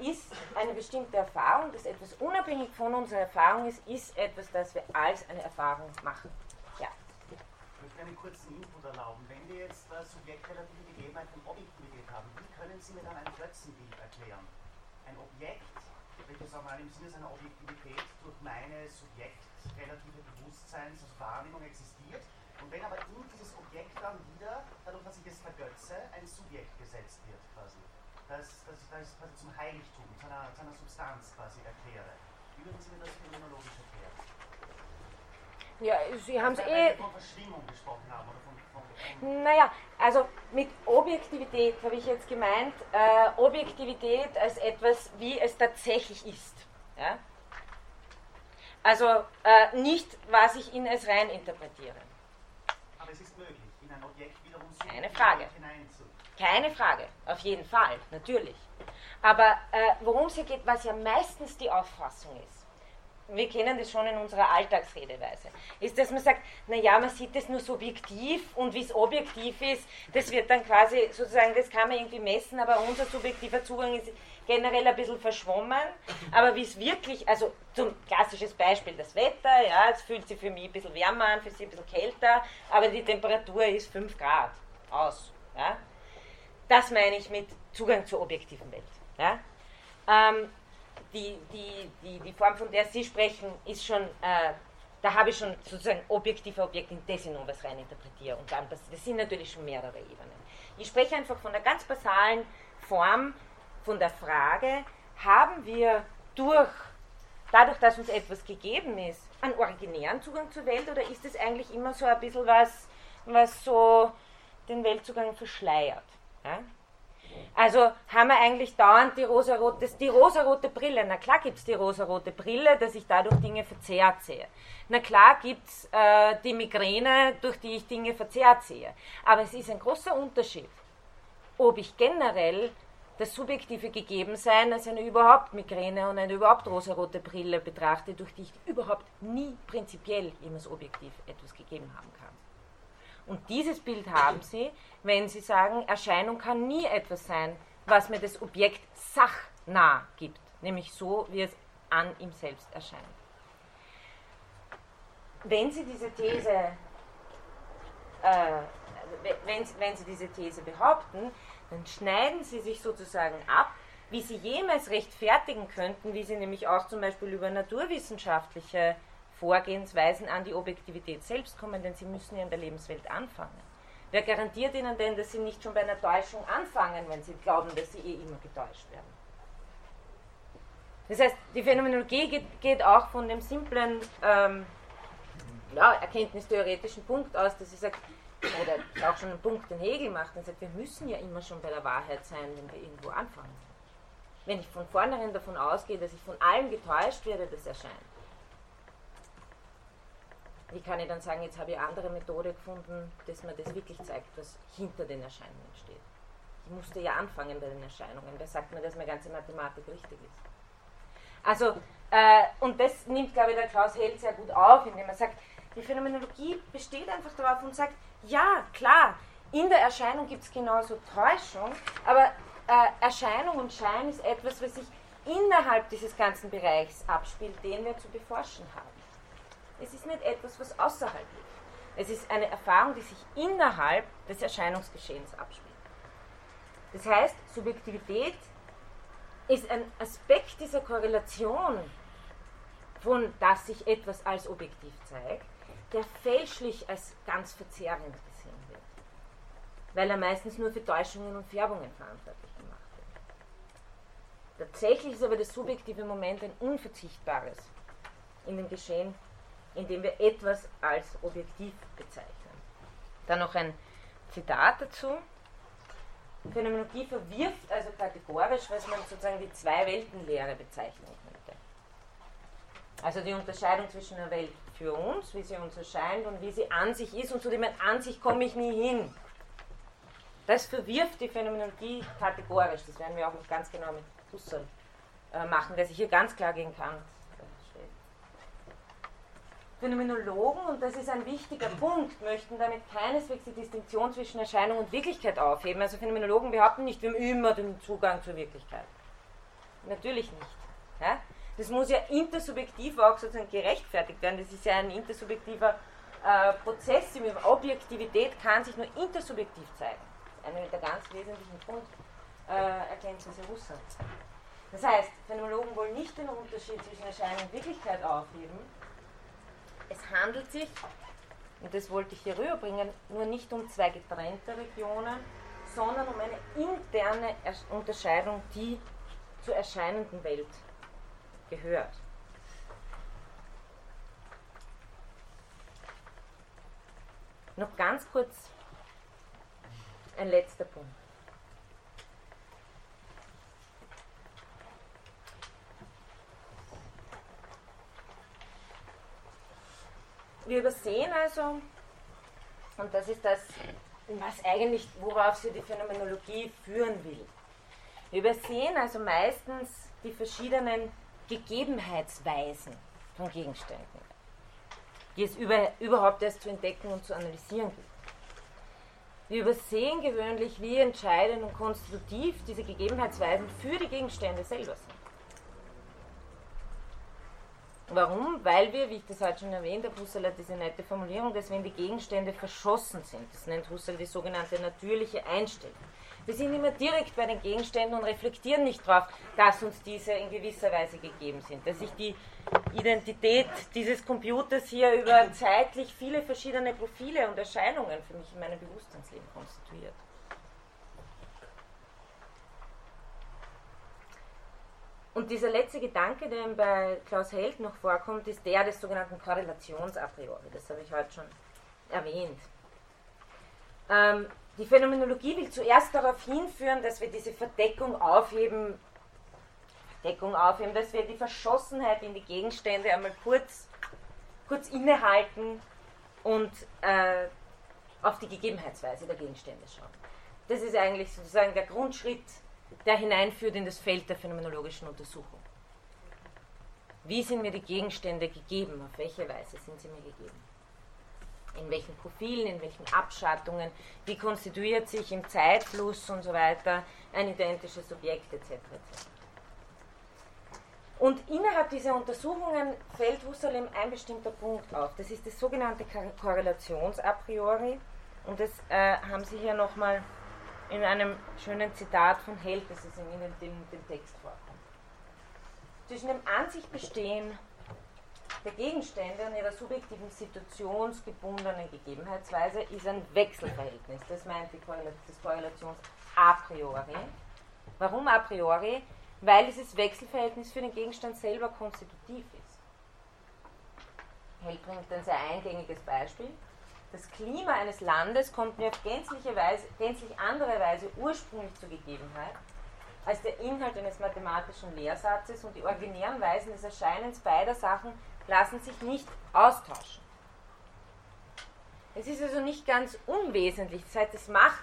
[SPEAKER 1] ist eine bestimmte Erfahrung, dass etwas unabhängig von unserer Erfahrung ist, ist etwas, das wir als eine Erfahrung machen. Ja.
[SPEAKER 5] Ich möchte einen kurzen Input erlauben. Wenn wir jetzt äh, subjektrelative Gegebenheit von Objektivität haben, wie können Sie mir dann ein Götzenbild erklären? Ein Objekt, welches auch mal im Sinne seiner Objektivität durch meine subjektrelative Bewusstseins, also Wahrnehmung existiert, und wenn aber in dieses Objekt dann wieder, dadurch, dass ich es vergötze, ein Subjekt gesetzt wird quasi dass, dass ich das quasi zum Heiligtum, zu einer, zu einer Substanz quasi erkläre. Wie würden Sie mir das phänomenologisch erklären?
[SPEAKER 1] Ja, Sie haben es eh.
[SPEAKER 5] von Verschwingung gesprochen haben oder von
[SPEAKER 1] Naja, also mit Objektivität habe ich jetzt gemeint, äh, Objektivität als etwas, wie es tatsächlich ist. Ja? Also äh, nicht, was ich in es rein interpretiere.
[SPEAKER 5] Aber es ist möglich, in ein Objekt wiederum so
[SPEAKER 1] Keine Frage. Keine Frage, auf jeden Fall, natürlich. Aber äh, worum es hier geht, was ja meistens die Auffassung ist, wir kennen das schon in unserer Alltagsredeweise, ist, dass man sagt, naja, man sieht das nur subjektiv und wie es objektiv ist, das wird dann quasi sozusagen, das kann man irgendwie messen, aber unser subjektiver Zugang ist generell ein bisschen verschwommen. Aber wie es wirklich, also zum klassisches Beispiel, das Wetter, ja, es fühlt sich für mich ein bisschen wärmer an, für sie ein bisschen kälter, aber die Temperatur ist 5 Grad aus. Ja. Das meine ich mit Zugang zur objektiven Welt. Ja? Ähm, die, die, die, die Form, von der Sie sprechen, ist schon äh, da habe ich schon sozusagen objektive Objekte, in das ich noch was reininterpretiere. Und dann, das, sind natürlich schon mehrere Ebenen. Ich spreche einfach von der ganz basalen Form, von der Frage, haben wir durch, dadurch, dass uns etwas gegeben ist, einen originären Zugang zur Welt oder ist es eigentlich immer so ein bisschen was, was so den Weltzugang verschleiert? Ja? Also haben wir eigentlich dauernd die rosarote, die rosarote Brille. Na klar gibt es die rosarote Brille, dass ich dadurch Dinge verzerrt sehe. Na klar gibt es äh, die Migräne, durch die ich Dinge verzerrt sehe. Aber es ist ein großer Unterschied, ob ich generell das subjektive Gegebensein als eine überhaupt Migräne und eine überhaupt rosarote Brille betrachte, durch die ich überhaupt nie prinzipiell jemals objektiv etwas gegeben haben kann. Und dieses Bild haben Sie, wenn Sie sagen, Erscheinung kann nie etwas sein, was mir das Objekt sachnah gibt, nämlich so, wie es an ihm selbst erscheint. Wenn Sie diese These, äh, wenn, wenn Sie diese These behaupten, dann schneiden Sie sich sozusagen ab, wie Sie jemals rechtfertigen könnten, wie Sie nämlich auch zum Beispiel über naturwissenschaftliche Vorgehensweisen an die Objektivität selbst kommen, denn Sie müssen ja in der Lebenswelt anfangen. Wer garantiert Ihnen denn, dass Sie nicht schon bei einer Täuschung anfangen, wenn Sie glauben, dass Sie eh immer getäuscht werden? Das heißt, die Phänomenologie geht, geht auch von dem simplen ähm, ja, erkenntnistheoretischen Punkt aus, dass sie sagt, oder auch schon einen Punkt, den Hegel macht, und sagt, wir müssen ja immer schon bei der Wahrheit sein, wenn wir irgendwo anfangen. Wenn ich von vornherein davon ausgehe, dass ich von allem getäuscht werde, das erscheint. Wie kann ich dann sagen, jetzt habe ich andere Methode gefunden, dass mir das wirklich zeigt, was hinter den Erscheinungen steht. Ich musste ja anfangen bei den Erscheinungen. Wer sagt mir, dass meine ganze Mathematik richtig ist? Also, äh, und das nimmt, glaube ich, der Klaus Held sehr gut auf, indem er sagt, die Phänomenologie besteht einfach darauf und sagt, ja, klar, in der Erscheinung gibt es genauso Täuschung, aber äh, Erscheinung und Schein ist etwas, was sich innerhalb dieses ganzen Bereichs abspielt, den wir zu beforschen haben. Es ist nicht etwas, was außerhalb liegt. Es ist eine Erfahrung, die sich innerhalb des Erscheinungsgeschehens abspielt. Das heißt, Subjektivität ist ein Aspekt dieser Korrelation, von dass sich etwas als objektiv zeigt, der fälschlich als ganz verzerrend gesehen wird, weil er meistens nur für Täuschungen und Färbungen verantwortlich gemacht wird. Tatsächlich ist aber das subjektive Moment ein unverzichtbares in dem Geschehen, in dem wir etwas als objektiv bezeichnen. Dann noch ein Zitat dazu. Phänomenologie verwirft also kategorisch, was man sozusagen die Zwei-Welten-Lehre bezeichnen könnte. Also die Unterscheidung zwischen der Welt für uns, wie sie uns erscheint und wie sie an sich ist und zu dem an sich komme ich nie hin. Das verwirft die Phänomenologie kategorisch. Das werden wir auch noch ganz genau mit Husserl äh, machen, der sich hier ganz klar gegen Kant. Phänomenologen, und das ist ein wichtiger Punkt, möchten damit keineswegs die Distinktion zwischen Erscheinung und Wirklichkeit aufheben. Also Phänomenologen behaupten nicht, wir haben immer den Zugang zur Wirklichkeit. Natürlich nicht. Ja? Das muss ja intersubjektiv auch sozusagen gerechtfertigt werden. Das ist ja ein intersubjektiver äh, Prozess. Die Objektivität kann sich nur intersubjektiv zeigen. Eine der ganz wesentlichen Grunderkenntnisse äh, Russlands. Das heißt, Phänomenologen wollen nicht den Unterschied zwischen Erscheinung und Wirklichkeit aufheben. Es handelt sich, und das wollte ich hier rüberbringen, nur nicht um zwei getrennte Regionen, sondern um eine interne Unterscheidung, die zur erscheinenden Welt gehört. Noch ganz kurz ein letzter Punkt. Wir übersehen also, und das ist das, was eigentlich, worauf sie die Phänomenologie führen will. Wir übersehen also meistens die verschiedenen Gegebenheitsweisen von Gegenständen, die es über, überhaupt erst zu entdecken und zu analysieren gibt. Wir übersehen gewöhnlich, wie entscheidend und konstitutiv diese Gegebenheitsweisen für die Gegenstände selber sind. Warum? Weil wir, wie ich das heute schon erwähnt habe, Husserl hat diese nette Formulierung, dass wenn die Gegenstände verschossen sind, das nennt Husserl die sogenannte natürliche Einstellung. Wir sind immer direkt bei den Gegenständen und reflektieren nicht darauf, dass uns diese in gewisser Weise gegeben sind. Dass sich die Identität dieses Computers hier über zeitlich viele verschiedene Profile und Erscheinungen für mich in meinem Bewusstseinsleben konstituiert. Und dieser letzte Gedanke, der bei Klaus Held noch vorkommt, ist der des sogenannten Korrelations. Das habe ich heute schon erwähnt. Ähm, die Phänomenologie will zuerst darauf hinführen, dass wir diese Verdeckung aufheben, Verdeckung aufheben, dass wir die Verschossenheit in die Gegenstände einmal kurz, kurz innehalten und äh, auf die Gegebenheitsweise der Gegenstände schauen. Das ist eigentlich sozusagen der Grundschritt, der hineinführt in das Feld der phänomenologischen Untersuchung. Wie sind mir die Gegenstände gegeben? Auf welche Weise sind sie mir gegeben? in welchen Profilen, in welchen Abschattungen, wie konstituiert sich im Zeitfluss und so weiter ein identisches Objekt etc. etc. Und innerhalb dieser Untersuchungen fällt Husserl ein bestimmter Punkt auf. Das ist das sogenannte Korrelations a priori. Und das äh, haben Sie hier nochmal in einem schönen Zitat von Held, das ist in Ihnen dem, dem Text vorkommt. Zwischen dem an sich bestehen der Gegenstände und ihrer subjektiven situationsgebundenen Gegebenheitsweise ist ein Wechselverhältnis. Das meint die das Korrelations a priori. Warum a priori? Weil dieses Wechselverhältnis für den Gegenstand selber konstitutiv ist. Hell bringt ein sehr eingängiges Beispiel. Das Klima eines Landes kommt mir auf gänzliche Weise, gänzlich andere Weise ursprünglich zur Gegebenheit als der Inhalt eines mathematischen Lehrsatzes und die originären Weisen des Erscheinens beider Sachen lassen sich nicht austauschen. Es ist also nicht ganz unwesentlich, das heißt, es macht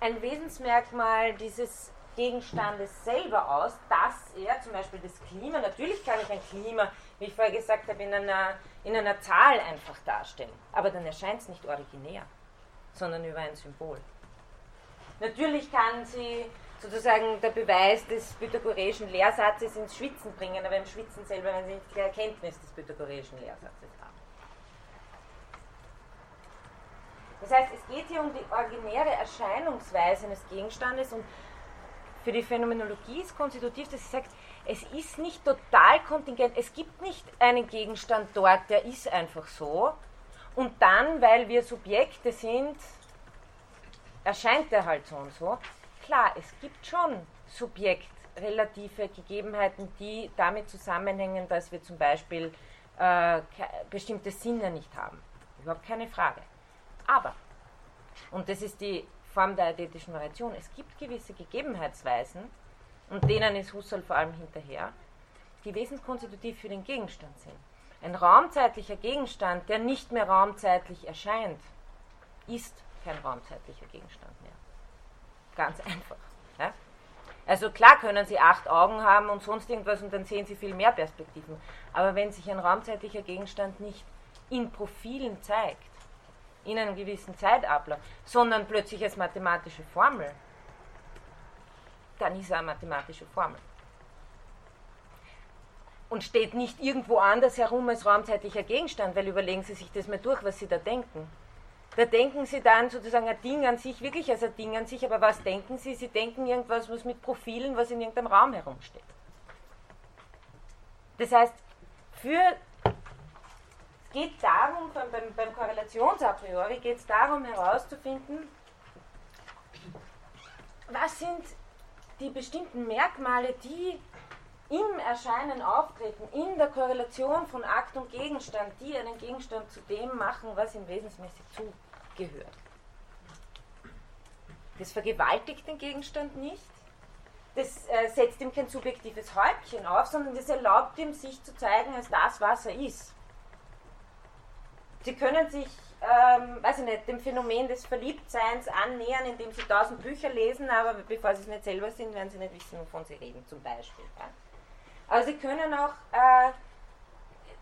[SPEAKER 1] ein Wesensmerkmal dieses Gegenstandes selber aus, dass er zum Beispiel das Klima, natürlich kann ich ein Klima, wie ich vorher gesagt habe, in einer, in einer Zahl einfach darstellen, aber dann erscheint es nicht originär, sondern über ein Symbol. Natürlich kann sie sozusagen der Beweis des pythagoreischen Lehrsatzes ins Schwitzen bringen, aber im Schwitzen selber, wenn sie nicht die Erkenntnis des pythagoreischen Lehrsatzes haben. Das heißt, es geht hier um die originäre Erscheinungsweise eines Gegenstandes und für die Phänomenologie ist konstitutiv, dass sie sagt, es ist nicht total kontingent, es gibt nicht einen Gegenstand dort, der ist einfach so. Und dann, weil wir Subjekte sind, erscheint er halt so und so klar, es gibt schon subjektrelative Gegebenheiten, die damit zusammenhängen, dass wir zum Beispiel äh, bestimmte Sinne nicht haben. Überhaupt keine Frage. Aber, und das ist die Form der ästhetischen Variation, es gibt gewisse Gegebenheitsweisen, und denen ist Husserl vor allem hinterher, die wesenskonstitutiv für den Gegenstand sind. Ein raumzeitlicher Gegenstand, der nicht mehr raumzeitlich erscheint, ist kein raumzeitlicher Gegenstand mehr. Ganz einfach. Ja? Also klar können Sie acht Augen haben und sonst irgendwas und dann sehen Sie viel mehr Perspektiven. Aber wenn sich ein raumzeitlicher Gegenstand nicht in Profilen zeigt, in einem gewissen Zeitablauf, sondern plötzlich als mathematische Formel, dann ist er eine mathematische Formel. Und steht nicht irgendwo anders herum als raumzeitlicher Gegenstand, weil überlegen Sie sich das mal durch, was Sie da denken. Da denken Sie dann sozusagen ein Ding an sich, wirklich als ein Ding an sich, aber was denken Sie? Sie denken irgendwas, was mit Profilen, was in irgendeinem Raum herumsteht. Das heißt, für, es geht darum, beim, beim Korrelations-a priori geht es darum herauszufinden, was sind die bestimmten Merkmale, die im Erscheinen auftreten, in der Korrelation von Akt und Gegenstand, die einen Gegenstand zu dem machen, was ihm wesensmäßig zu gehört. Das vergewaltigt den Gegenstand nicht, das äh, setzt ihm kein subjektives Häubchen auf, sondern das erlaubt ihm, sich zu zeigen als das, was er ist. Sie können sich, ähm, weiß ich nicht, dem Phänomen des Verliebtseins annähern, indem Sie tausend Bücher lesen, aber bevor Sie es nicht selber sind, werden Sie nicht wissen, wovon Sie reden, zum Beispiel. Ja. Aber Sie können auch äh,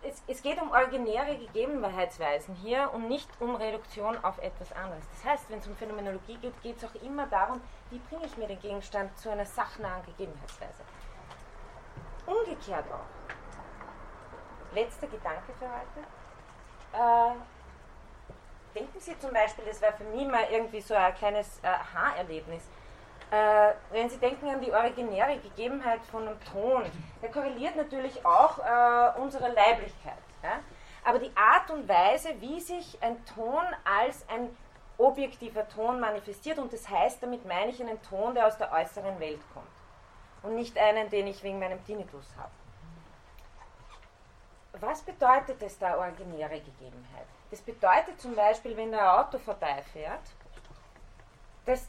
[SPEAKER 1] es, es, geht um originäre Gegebenheitsweisen hier und nicht um Reduktion auf etwas anderes. Das heißt, wenn es um Phänomenologie geht, geht es auch immer darum, wie bringe ich mir den Gegenstand zu einer sachnahen Gegebenheitsweise. Umgekehrt auch. Letzter Gedanke für heute. Äh, denken Sie zum Beispiel, das war für mich mal irgendwie so ein kleines äh, Aha-Erlebnis, äh, wenn Sie denken an die originäre Gegebenheit von einem Ton, der korreliert natürlich auch äh, unsere Leiblichkeit. Ja? Aber die Art und Weise, wie sich ein Ton als ein objektiver Ton manifestiert, und das heißt, damit meine ich einen Ton, der aus der äußeren Welt kommt und nicht einen, den ich wegen meinem Tinnitus habe. Was bedeutet das da originäre Gegebenheit? Das bedeutet zum Beispiel, wenn ein Auto vorbeifährt, dass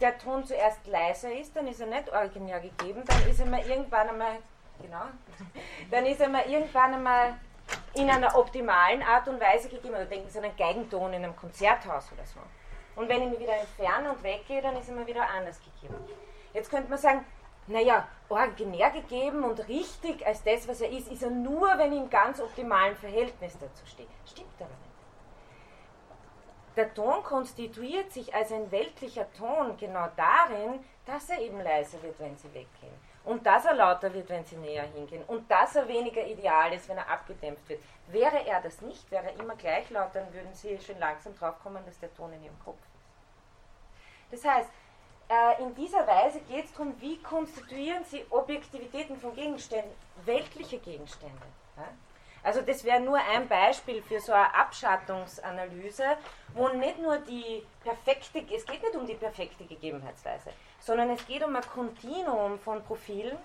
[SPEAKER 1] der Ton zuerst leiser ist, dann ist er nicht originär gegeben, dann ist er mal irgendwann einmal, genau, dann ist er mal irgendwann einmal in einer optimalen Art und Weise gegeben. Oder denken Sie an einen Geigenton in einem Konzerthaus oder so. Und wenn ich mich wieder entferne und weggehe, dann ist er mal wieder anders gegeben. Jetzt könnte man sagen, naja, originär gegeben und richtig als das, was er ist, ist er nur, wenn ich im ganz optimalen Verhältnis dazu stehe. Stimmt aber nicht. Der Ton konstituiert sich als ein weltlicher Ton genau darin, dass er eben leiser wird, wenn sie weggehen. Und dass er lauter wird, wenn sie näher hingehen. Und dass er weniger ideal ist, wenn er abgedämpft wird. Wäre er das nicht, wäre er immer gleich laut, dann würden sie schon langsam drauf kommen, dass der Ton in ihrem Kopf ist. Das heißt, äh, in dieser Weise geht es darum, wie konstituieren Sie Objektivitäten von Gegenständen, weltliche Gegenstände. Also das wäre nur ein Beispiel für so eine Abschattungsanalyse, wo nicht nur die perfekte, es geht nicht um die perfekte Gegebenheitsweise, sondern es geht um ein Kontinuum von Profilen,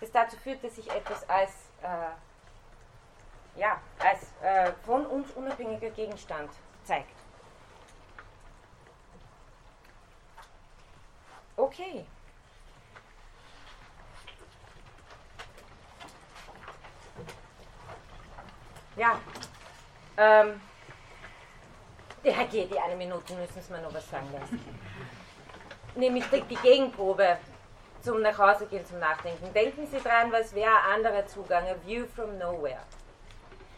[SPEAKER 1] das dazu führt, dass sich etwas als, äh, ja, als äh, von uns unabhängiger Gegenstand zeigt. Okay. Ja. Ähm, geht die eine Minute, müssen Sie mir noch was sagen lassen. Nämlich die, die Gegenprobe zum Nachhausegehen, zum Nachdenken. Denken Sie dran, was wäre ein anderer Zugang, a view from nowhere.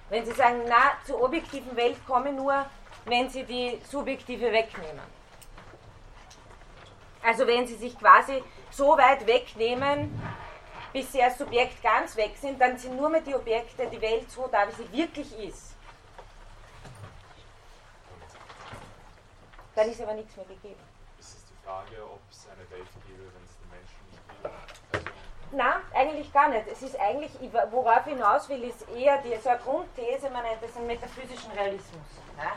[SPEAKER 1] Wenn Sie sagen, na, zur objektiven Welt komme nur, wenn Sie die subjektive wegnehmen. Also wenn Sie sich quasi so weit wegnehmen, bis Sie als Subjekt ganz weg sind, dann sind nur mehr die Objekte, die Welt so da, wie sie wirklich ist. Dann ist aber nichts mehr gegeben.
[SPEAKER 6] Ist es die Frage, ob es eine Welt gäbe, wenn es den Menschen nicht gibt? Also
[SPEAKER 1] Nein, eigentlich gar nicht. Es ist eigentlich, worauf ich hinaus will, ist eher die, so eine Grundthese, man nennt das einen metaphysischen Realismus. Ja?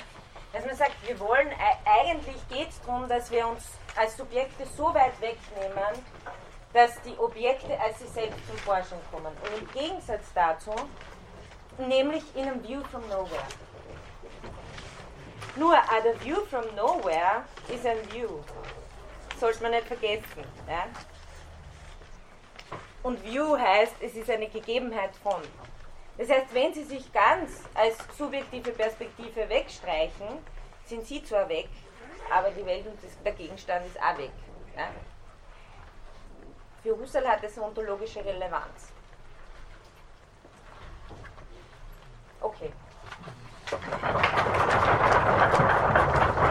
[SPEAKER 1] Dass man sagt, wir wollen, eigentlich geht es darum, dass wir uns als Subjekte so weit wegnehmen, dass die Objekte als sie selbst zum Vorschein kommen. Und im Gegensatz dazu, nämlich in einem View from Nowhere. Nur, a View from Nowhere ist ein View. Sollte man nicht vergessen. Ja? Und View heißt, es ist eine Gegebenheit von. Das heißt, wenn Sie sich ganz als subjektive Perspektive wegstreichen, sind Sie zwar weg, aber die Welt und der Gegenstand ist auch weg. Ja? Für Husserl hat es ontologische Relevanz. Okay.